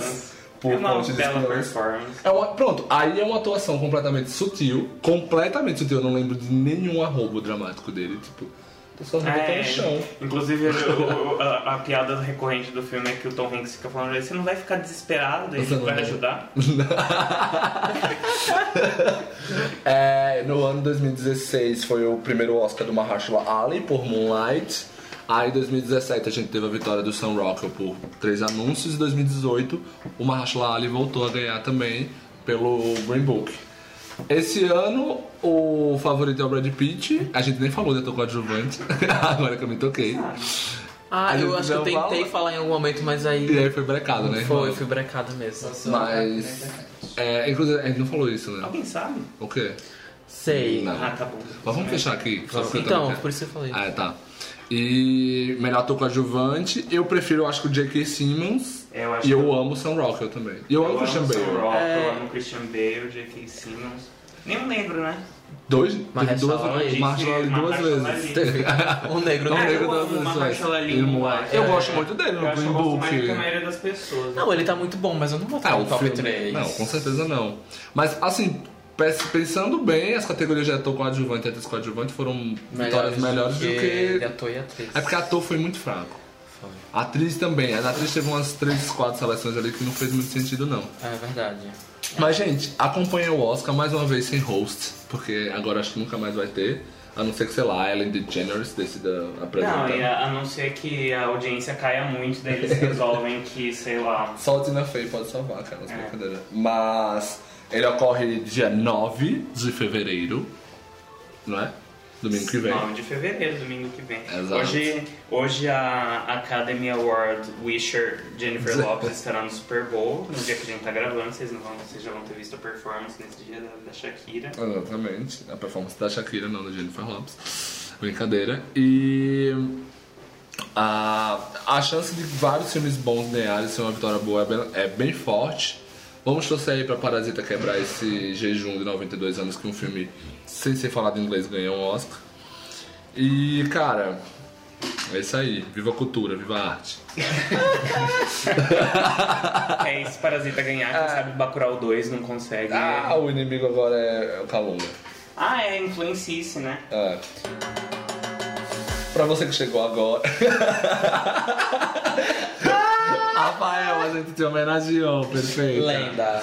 [SPEAKER 2] por
[SPEAKER 3] é uma bela performance.
[SPEAKER 2] É uma, pronto, aí é uma atuação completamente sutil, completamente sutil. Eu não lembro de nenhum arrobo dramático dele. Tipo, tô só
[SPEAKER 3] É,
[SPEAKER 2] no chão.
[SPEAKER 3] inclusive o- a, a piada recorrente do filme é que o Tom Hanks fica falando você não vai ficar desesperado, ele
[SPEAKER 2] não
[SPEAKER 3] vai
[SPEAKER 2] vai.
[SPEAKER 3] ajudar.
[SPEAKER 2] É, no ano 2016 foi o primeiro Oscar do Mahershala Ali por Moonlight. Aí em 2017 a gente teve a vitória do Sam Rockwell por três anúncios. Em 2018 o Mahershala Ali voltou a ganhar também pelo Green Book. Esse ano o favorito é o Brad Pitt. A gente nem falou de ator coadjuvante, agora que eu me toquei.
[SPEAKER 1] Ah, eu acho que eu tentei
[SPEAKER 2] fala.
[SPEAKER 1] falar em algum momento, mas aí.
[SPEAKER 2] E aí foi brecado, né?
[SPEAKER 1] Foi,
[SPEAKER 2] irmão?
[SPEAKER 1] fui brecado mesmo.
[SPEAKER 2] Mas. É, inclusive, a gente não falou isso, né?
[SPEAKER 3] Alguém sabe?
[SPEAKER 2] O quê?
[SPEAKER 1] Sei.
[SPEAKER 2] Não.
[SPEAKER 3] Ah, tá bom.
[SPEAKER 2] Mas vamos fechar aqui.
[SPEAKER 1] Então, por isso que eu falei.
[SPEAKER 2] Ah, tá. E melhor ator coadjuvante, eu prefiro, eu acho que o J.K. Simmons.
[SPEAKER 3] Eu acho
[SPEAKER 2] E eu
[SPEAKER 3] que-
[SPEAKER 2] amo o Sam Rockwell também. E eu, amo o Christian
[SPEAKER 3] Sam
[SPEAKER 2] Bale.
[SPEAKER 3] Rockwell,
[SPEAKER 1] É.
[SPEAKER 3] eu amo Christian Bale, J.K. Simmons. Nem um negro, né?
[SPEAKER 2] Dois? Teve
[SPEAKER 1] Mahershala
[SPEAKER 2] duas
[SPEAKER 1] Ali.
[SPEAKER 2] Mahershala Ali duas vezes.
[SPEAKER 3] Ali.
[SPEAKER 1] Um negro.
[SPEAKER 3] É,
[SPEAKER 2] negro
[SPEAKER 3] eu
[SPEAKER 2] duas
[SPEAKER 3] o
[SPEAKER 2] vezes. Eu
[SPEAKER 3] É.
[SPEAKER 2] gosto muito dele
[SPEAKER 3] Eu
[SPEAKER 2] no Green
[SPEAKER 3] eu gosto mais do que a
[SPEAKER 2] Book.
[SPEAKER 3] maioria das pessoas.
[SPEAKER 1] Não, ele tá muito bom, mas eu não botaria
[SPEAKER 2] Ah,
[SPEAKER 1] no
[SPEAKER 2] o
[SPEAKER 1] top
[SPEAKER 2] filme-
[SPEAKER 1] 3.
[SPEAKER 2] Não, com certeza não. Mas, assim, pensando bem, as categorias de ator coadjuvante e atriz coadjuvante foram vitórias melhores do que
[SPEAKER 1] de ator e atriz.
[SPEAKER 2] É porque ator foi muito fraco.
[SPEAKER 1] Foi.
[SPEAKER 2] Atriz também. A atriz teve umas 3, 4 seleções ali que não fez muito sentido, não.
[SPEAKER 1] É verdade.
[SPEAKER 2] Mas, gente, acompanha o Oscar mais uma vez sem host, porque agora acho que nunca mais vai ter. A não ser que, sei lá, Ellen DeGeneres decida apresentar.
[SPEAKER 3] Não, e a, a não ser que a audiência caia muito, daí eles resolvem que, sei lá.
[SPEAKER 2] Só o Tina Fey pode salvar, cara,
[SPEAKER 3] É.
[SPEAKER 2] brincadeira. Mas ele ocorre dia 9 de fevereiro, não é? Domingo que vem.
[SPEAKER 3] 9 de fevereiro, domingo que vem.
[SPEAKER 2] Exato.
[SPEAKER 3] Hoje, hoje a Academy Award Wisher Jennifer Lopez estará no Super Bowl, no dia que a gente tá gravando, vocês, não vão, vocês já vão ter visto a performance nesse dia da, da Shakira.
[SPEAKER 2] Exatamente. A performance da Shakira, não da Jennifer Lopez. Brincadeira. E a, a chance de vários filmes bons ganharem ser uma vitória boa é bem, é bem forte. Vamos torcer aí pra Parasita quebrar esse jejum de 92 anos que um filme sem ser falado em inglês ganhou um Oscar. E, cara, é isso aí. Viva a cultura, viva a arte.
[SPEAKER 3] É esse Parasita ganhar, quem sabe Bacurau 2 não consegue.
[SPEAKER 2] Ah, o inimigo agora é o Calunga.
[SPEAKER 3] Ah, é influencice, né?
[SPEAKER 2] É. Pra você que chegou agora. Rafael, a gente te homenageou, perfeito.
[SPEAKER 1] Lenda.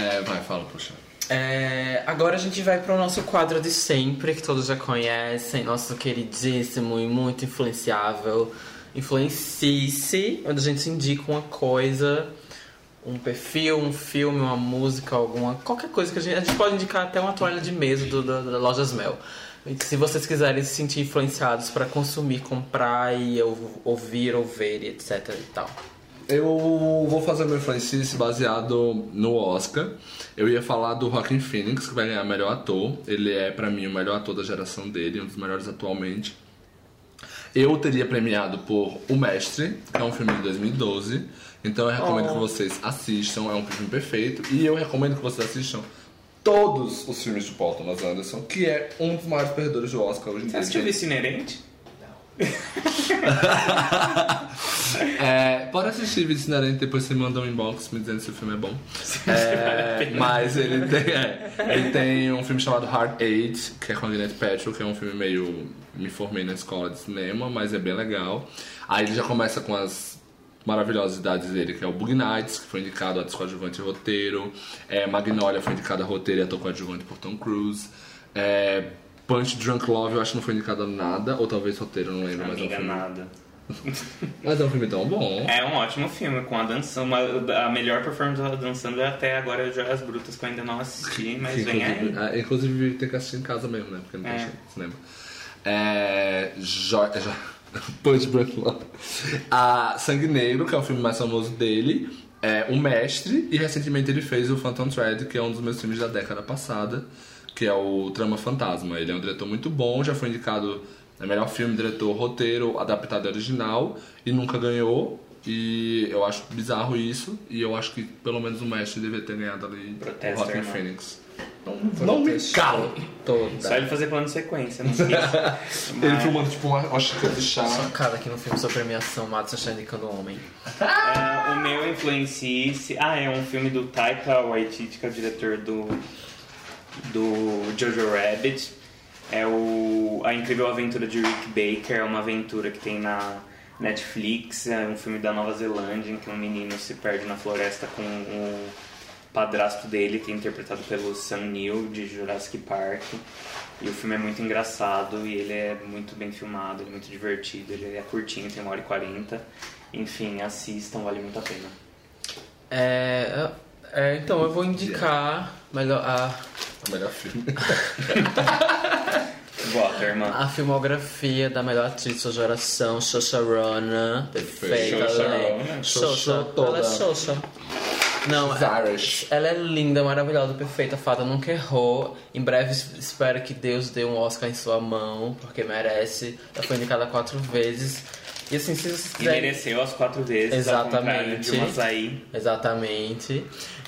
[SPEAKER 2] É, vai, fala, puxa.
[SPEAKER 1] É, agora a gente vai para o nosso quadro de sempre, que todos já conhecem, nosso queridíssimo e muito influenciável Influencice, onde a gente indica uma coisa, um perfil, um filme, uma música, alguma. qualquer coisa que a gente. A gente pode indicar até uma toalha de mesa do, da, da Lojas Mel. E se vocês quiserem se sentir influenciados para consumir, comprar e ou- ouvir, ou ver, e etc e tal.
[SPEAKER 2] Eu vou fazer meu influencice baseado no Oscar. Eu ia falar do Joaquin Phoenix, que vai ganhar melhor ator. Ele é, pra mim, o melhor ator da geração dele, um dos melhores atualmente. Eu teria premiado por O Mestre, que é um filme de 2012. Então eu recomendo que vocês assistam, é um filme perfeito. E eu recomendo que vocês assistam todos os filmes de Paul Thomas Anderson, que é um dos maiores perdedores do Oscar hoje em
[SPEAKER 3] Você
[SPEAKER 2] dia.
[SPEAKER 3] assistiu Vice Inerente?
[SPEAKER 2] É, pode assistir Vídeos Inerente, depois você manda um inbox me dizendo se o filme é bom. É, mas ele tem, é, ele tem um filme chamado Hard Eight, que é com a Gwyneth Paltrow, que é um filme meio... Me formei na escola de cinema, mas é bem legal. Aí ele já começa com as maravilhosas idades dele, que é o Bug Nights, que foi indicado a ator coadjuvante e roteiro. É, Magnolia foi indicado a roteiro e ator coadjuvante por Tom Cruise. É, Punch Drunk Love eu acho que não foi indicado a nada, ou talvez roteiro, não lembro, mas é um
[SPEAKER 3] Amiga, nada.
[SPEAKER 2] Mas é um filme tão bom.
[SPEAKER 3] É um ótimo filme, com a dança, a melhor performance dela dançando é até agora Joias Brutas, que eu ainda não assisti, mas vem aí.
[SPEAKER 2] Inclusive, ah, inclusive tem que assistir em casa mesmo, né? Porque não tem
[SPEAKER 3] É.
[SPEAKER 2] cinema. É. Jo... jo... Punch Drunk Love. A Sangue Negro, que é o filme mais famoso dele. É O Mestre. E recentemente ele fez o Phantom Thread, que é um dos meus filmes da década passada. Que é o Trama Fantasma. Ele é um diretor muito bom, já foi indicado a melhor filme, diretor, roteiro, adaptado e original, e nunca ganhou. E eu acho bizarro isso, e eu acho que pelo menos o mestre deveria ter ganhado ali
[SPEAKER 3] Protesto,
[SPEAKER 2] o
[SPEAKER 3] irmão.
[SPEAKER 2] Phoenix. Não, não me calo!
[SPEAKER 1] Toda.
[SPEAKER 3] Só ele fazer plano de sequência, não esqueça.
[SPEAKER 2] Ele filmando tipo uma, xícara de chá.
[SPEAKER 1] Chocada aqui no filme sobre premiação, Matos está indicando um homem.
[SPEAKER 3] É, o meu influencie Ah, é um filme do Taika Waititi, que é o diretor do, do Jojo Rabbit. É o A Incrível Aventura de Rick Baker, é uma aventura que tem na Netflix. É um filme da Nova Zelândia em que um menino se perde na floresta com o padrasto dele, que é interpretado pelo Sam Neill, de Jurassic Park. E o filme é muito engraçado e ele é muito bem filmado, ele é muito divertido, ele é curtinho, tem uma hora e quarenta. Enfim, assistam, vale muito a pena.
[SPEAKER 1] É, é, então eu vou indicar melhor a,
[SPEAKER 2] O melhor filme.
[SPEAKER 3] Bota, irmã.
[SPEAKER 1] a filmografia da melhor atriz da geração, Saoirse Ronan. Perfeita,
[SPEAKER 3] Saoirse
[SPEAKER 1] ela é-
[SPEAKER 3] Ronan.
[SPEAKER 1] Saoirse,
[SPEAKER 2] Saoirse toda.
[SPEAKER 1] ela é Saoirse. Não, é-
[SPEAKER 2] Irish.
[SPEAKER 1] ela é linda, maravilhosa, perfeita, fada, nunca errou. Em breve es- espero que Deus dê um Oscar em sua mão, porque merece. Ela foi indicada quatro vezes. E assim, se vocês
[SPEAKER 3] E
[SPEAKER 1] quiserem.
[SPEAKER 3] mereceu as quatro vezes,
[SPEAKER 1] Exatamente.
[SPEAKER 3] de uma açaí.
[SPEAKER 1] Exatamente.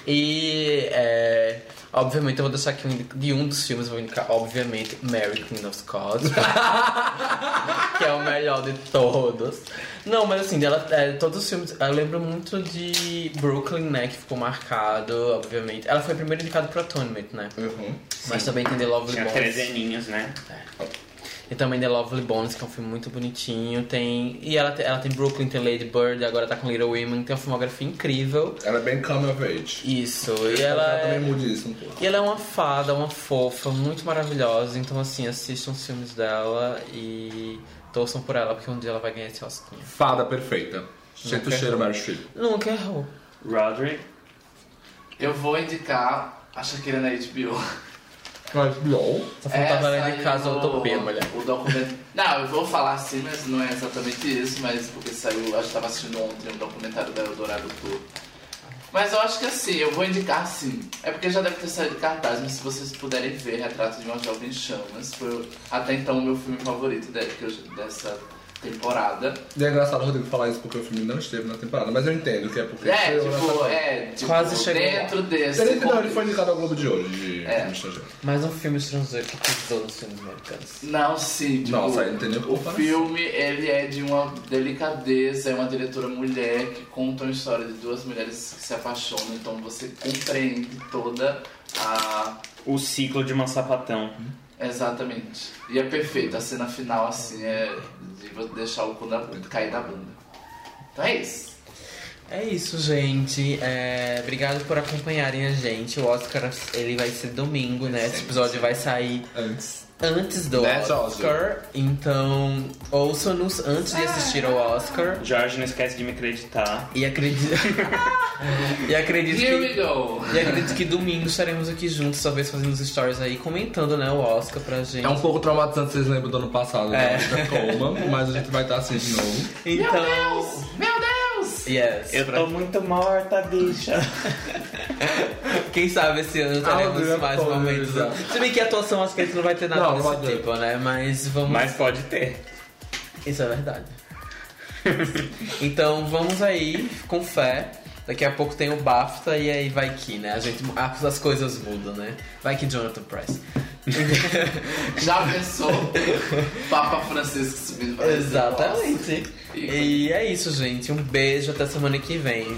[SPEAKER 1] E, é, obviamente, eu vou deixar aqui um de um dos filmes, vou indicar, obviamente, Mary Queen of Scots. que é o melhor de todos. Não, mas assim, ela, é, todos os filmes. Eu lembro muito de Brooklyn, né? Que ficou marcado, obviamente. Ela foi primeiro indicada pro Atonement, né?
[SPEAKER 2] Uhum.
[SPEAKER 1] Mas também tem The Lovely
[SPEAKER 3] Tinha
[SPEAKER 1] Bones.
[SPEAKER 3] três aninhos, né?
[SPEAKER 1] E também The Lovely Bones, que é um filme muito bonitinho. Tem. E ela, tem- ela tem Brooklyn, tem Lady Bird, agora tá com Little Women, tem uma filmografia incrível.
[SPEAKER 2] Ela é bem come of age.
[SPEAKER 1] Isso, e ela
[SPEAKER 2] Ela também
[SPEAKER 1] é,
[SPEAKER 2] mude isso um pouco.
[SPEAKER 1] e ela é uma fada, uma fofa, muito maravilhosa. Então, assim, assistam os filmes dela e torçam por ela, porque um dia ela vai ganhar esse Oscar.
[SPEAKER 2] Fada perfeita. Sente o cheiro. Meryl Streep.
[SPEAKER 1] Nunca errou.
[SPEAKER 3] Roderick.
[SPEAKER 4] Eu vou indicar a Shakira na HBO.
[SPEAKER 2] Mas, bom.
[SPEAKER 1] Só faltava ela de casa
[SPEAKER 4] no-
[SPEAKER 1] Utopia, mulher.
[SPEAKER 4] O documento. Não, eu vou falar assim, mas não é exatamente isso, mas porque saiu. Acho que tava assistindo ontem um documentário da Eldorado Tour. Mas eu acho que assim, eu vou indicar sim. É porque já deve ter saído de cartaz, mas se vocês puderem ver Retrato de uma Jovem em Chamas, foi até então o meu filme favorito de- que eu- dessa temporada.
[SPEAKER 2] E é engraçado o Rodrigo falar isso porque o filme não esteve na temporada, mas eu entendo que é porque
[SPEAKER 4] É, tipo, é, tipo,
[SPEAKER 1] Quase chegou
[SPEAKER 4] dentro desse.
[SPEAKER 2] Ele, não, ele foi indicado ao Globo de Ouro de
[SPEAKER 4] É.
[SPEAKER 2] filme estrangeiro.
[SPEAKER 1] Mais um filme estrangeiro que pisou nos filmes americanos.
[SPEAKER 4] Não, sim, tipo,
[SPEAKER 2] Nossa, aí não tem nem
[SPEAKER 4] o filme ele é de uma delicadeza, é uma diretora mulher que conta uma história de duas mulheres que se apaixonam, então você compreende toda a.
[SPEAKER 3] O ciclo de uma sapatão.
[SPEAKER 4] Exatamente. E é perfeito, a cena final assim é de você deixar o cu da bunda, cair da bunda. Então é isso.
[SPEAKER 1] É isso, gente. É, Obrigado por acompanharem a gente. O Oscar ele vai ser domingo, né? Esse episódio vai sair
[SPEAKER 2] Antes.
[SPEAKER 1] Antes do
[SPEAKER 2] That's
[SPEAKER 1] Oscar. Então, ouçam-nos antes de assistir ao Oscar.
[SPEAKER 3] Jorge, não esquece de me acreditar.
[SPEAKER 1] E acredito. e acredito
[SPEAKER 4] Here we
[SPEAKER 1] que.
[SPEAKER 4] go!
[SPEAKER 1] E acredito que domingo estaremos aqui juntos, talvez fazendo os stories aí, comentando, né, o Oscar pra gente.
[SPEAKER 2] É um pouco traumatizante, vocês lembram do ano passado,
[SPEAKER 1] É.
[SPEAKER 2] né? Coma, mas a gente vai estar assim de novo.
[SPEAKER 1] Então.
[SPEAKER 4] Meu Deus!
[SPEAKER 1] Yes.
[SPEAKER 3] Eu tô muito morta, bicha.
[SPEAKER 1] Quem sabe esse ano teremos
[SPEAKER 2] Deus,
[SPEAKER 1] mais momentos. Se bem que a atuação acho que a gente não vai ter nada
[SPEAKER 2] Não,
[SPEAKER 1] desse tipo, né? Mas vamos.
[SPEAKER 3] Mas pode ter.
[SPEAKER 1] Isso é verdade. então vamos aí, com fé. Daqui a pouco tem o BAFTA e aí vai que, né? A gente, as coisas mudam, né? Vai que Jonathan Price.
[SPEAKER 4] Já pensou? Papa Francisco subindo pra
[SPEAKER 1] Exatamente.
[SPEAKER 4] E-
[SPEAKER 1] E é isso, gente. Um beijo até semana que vem.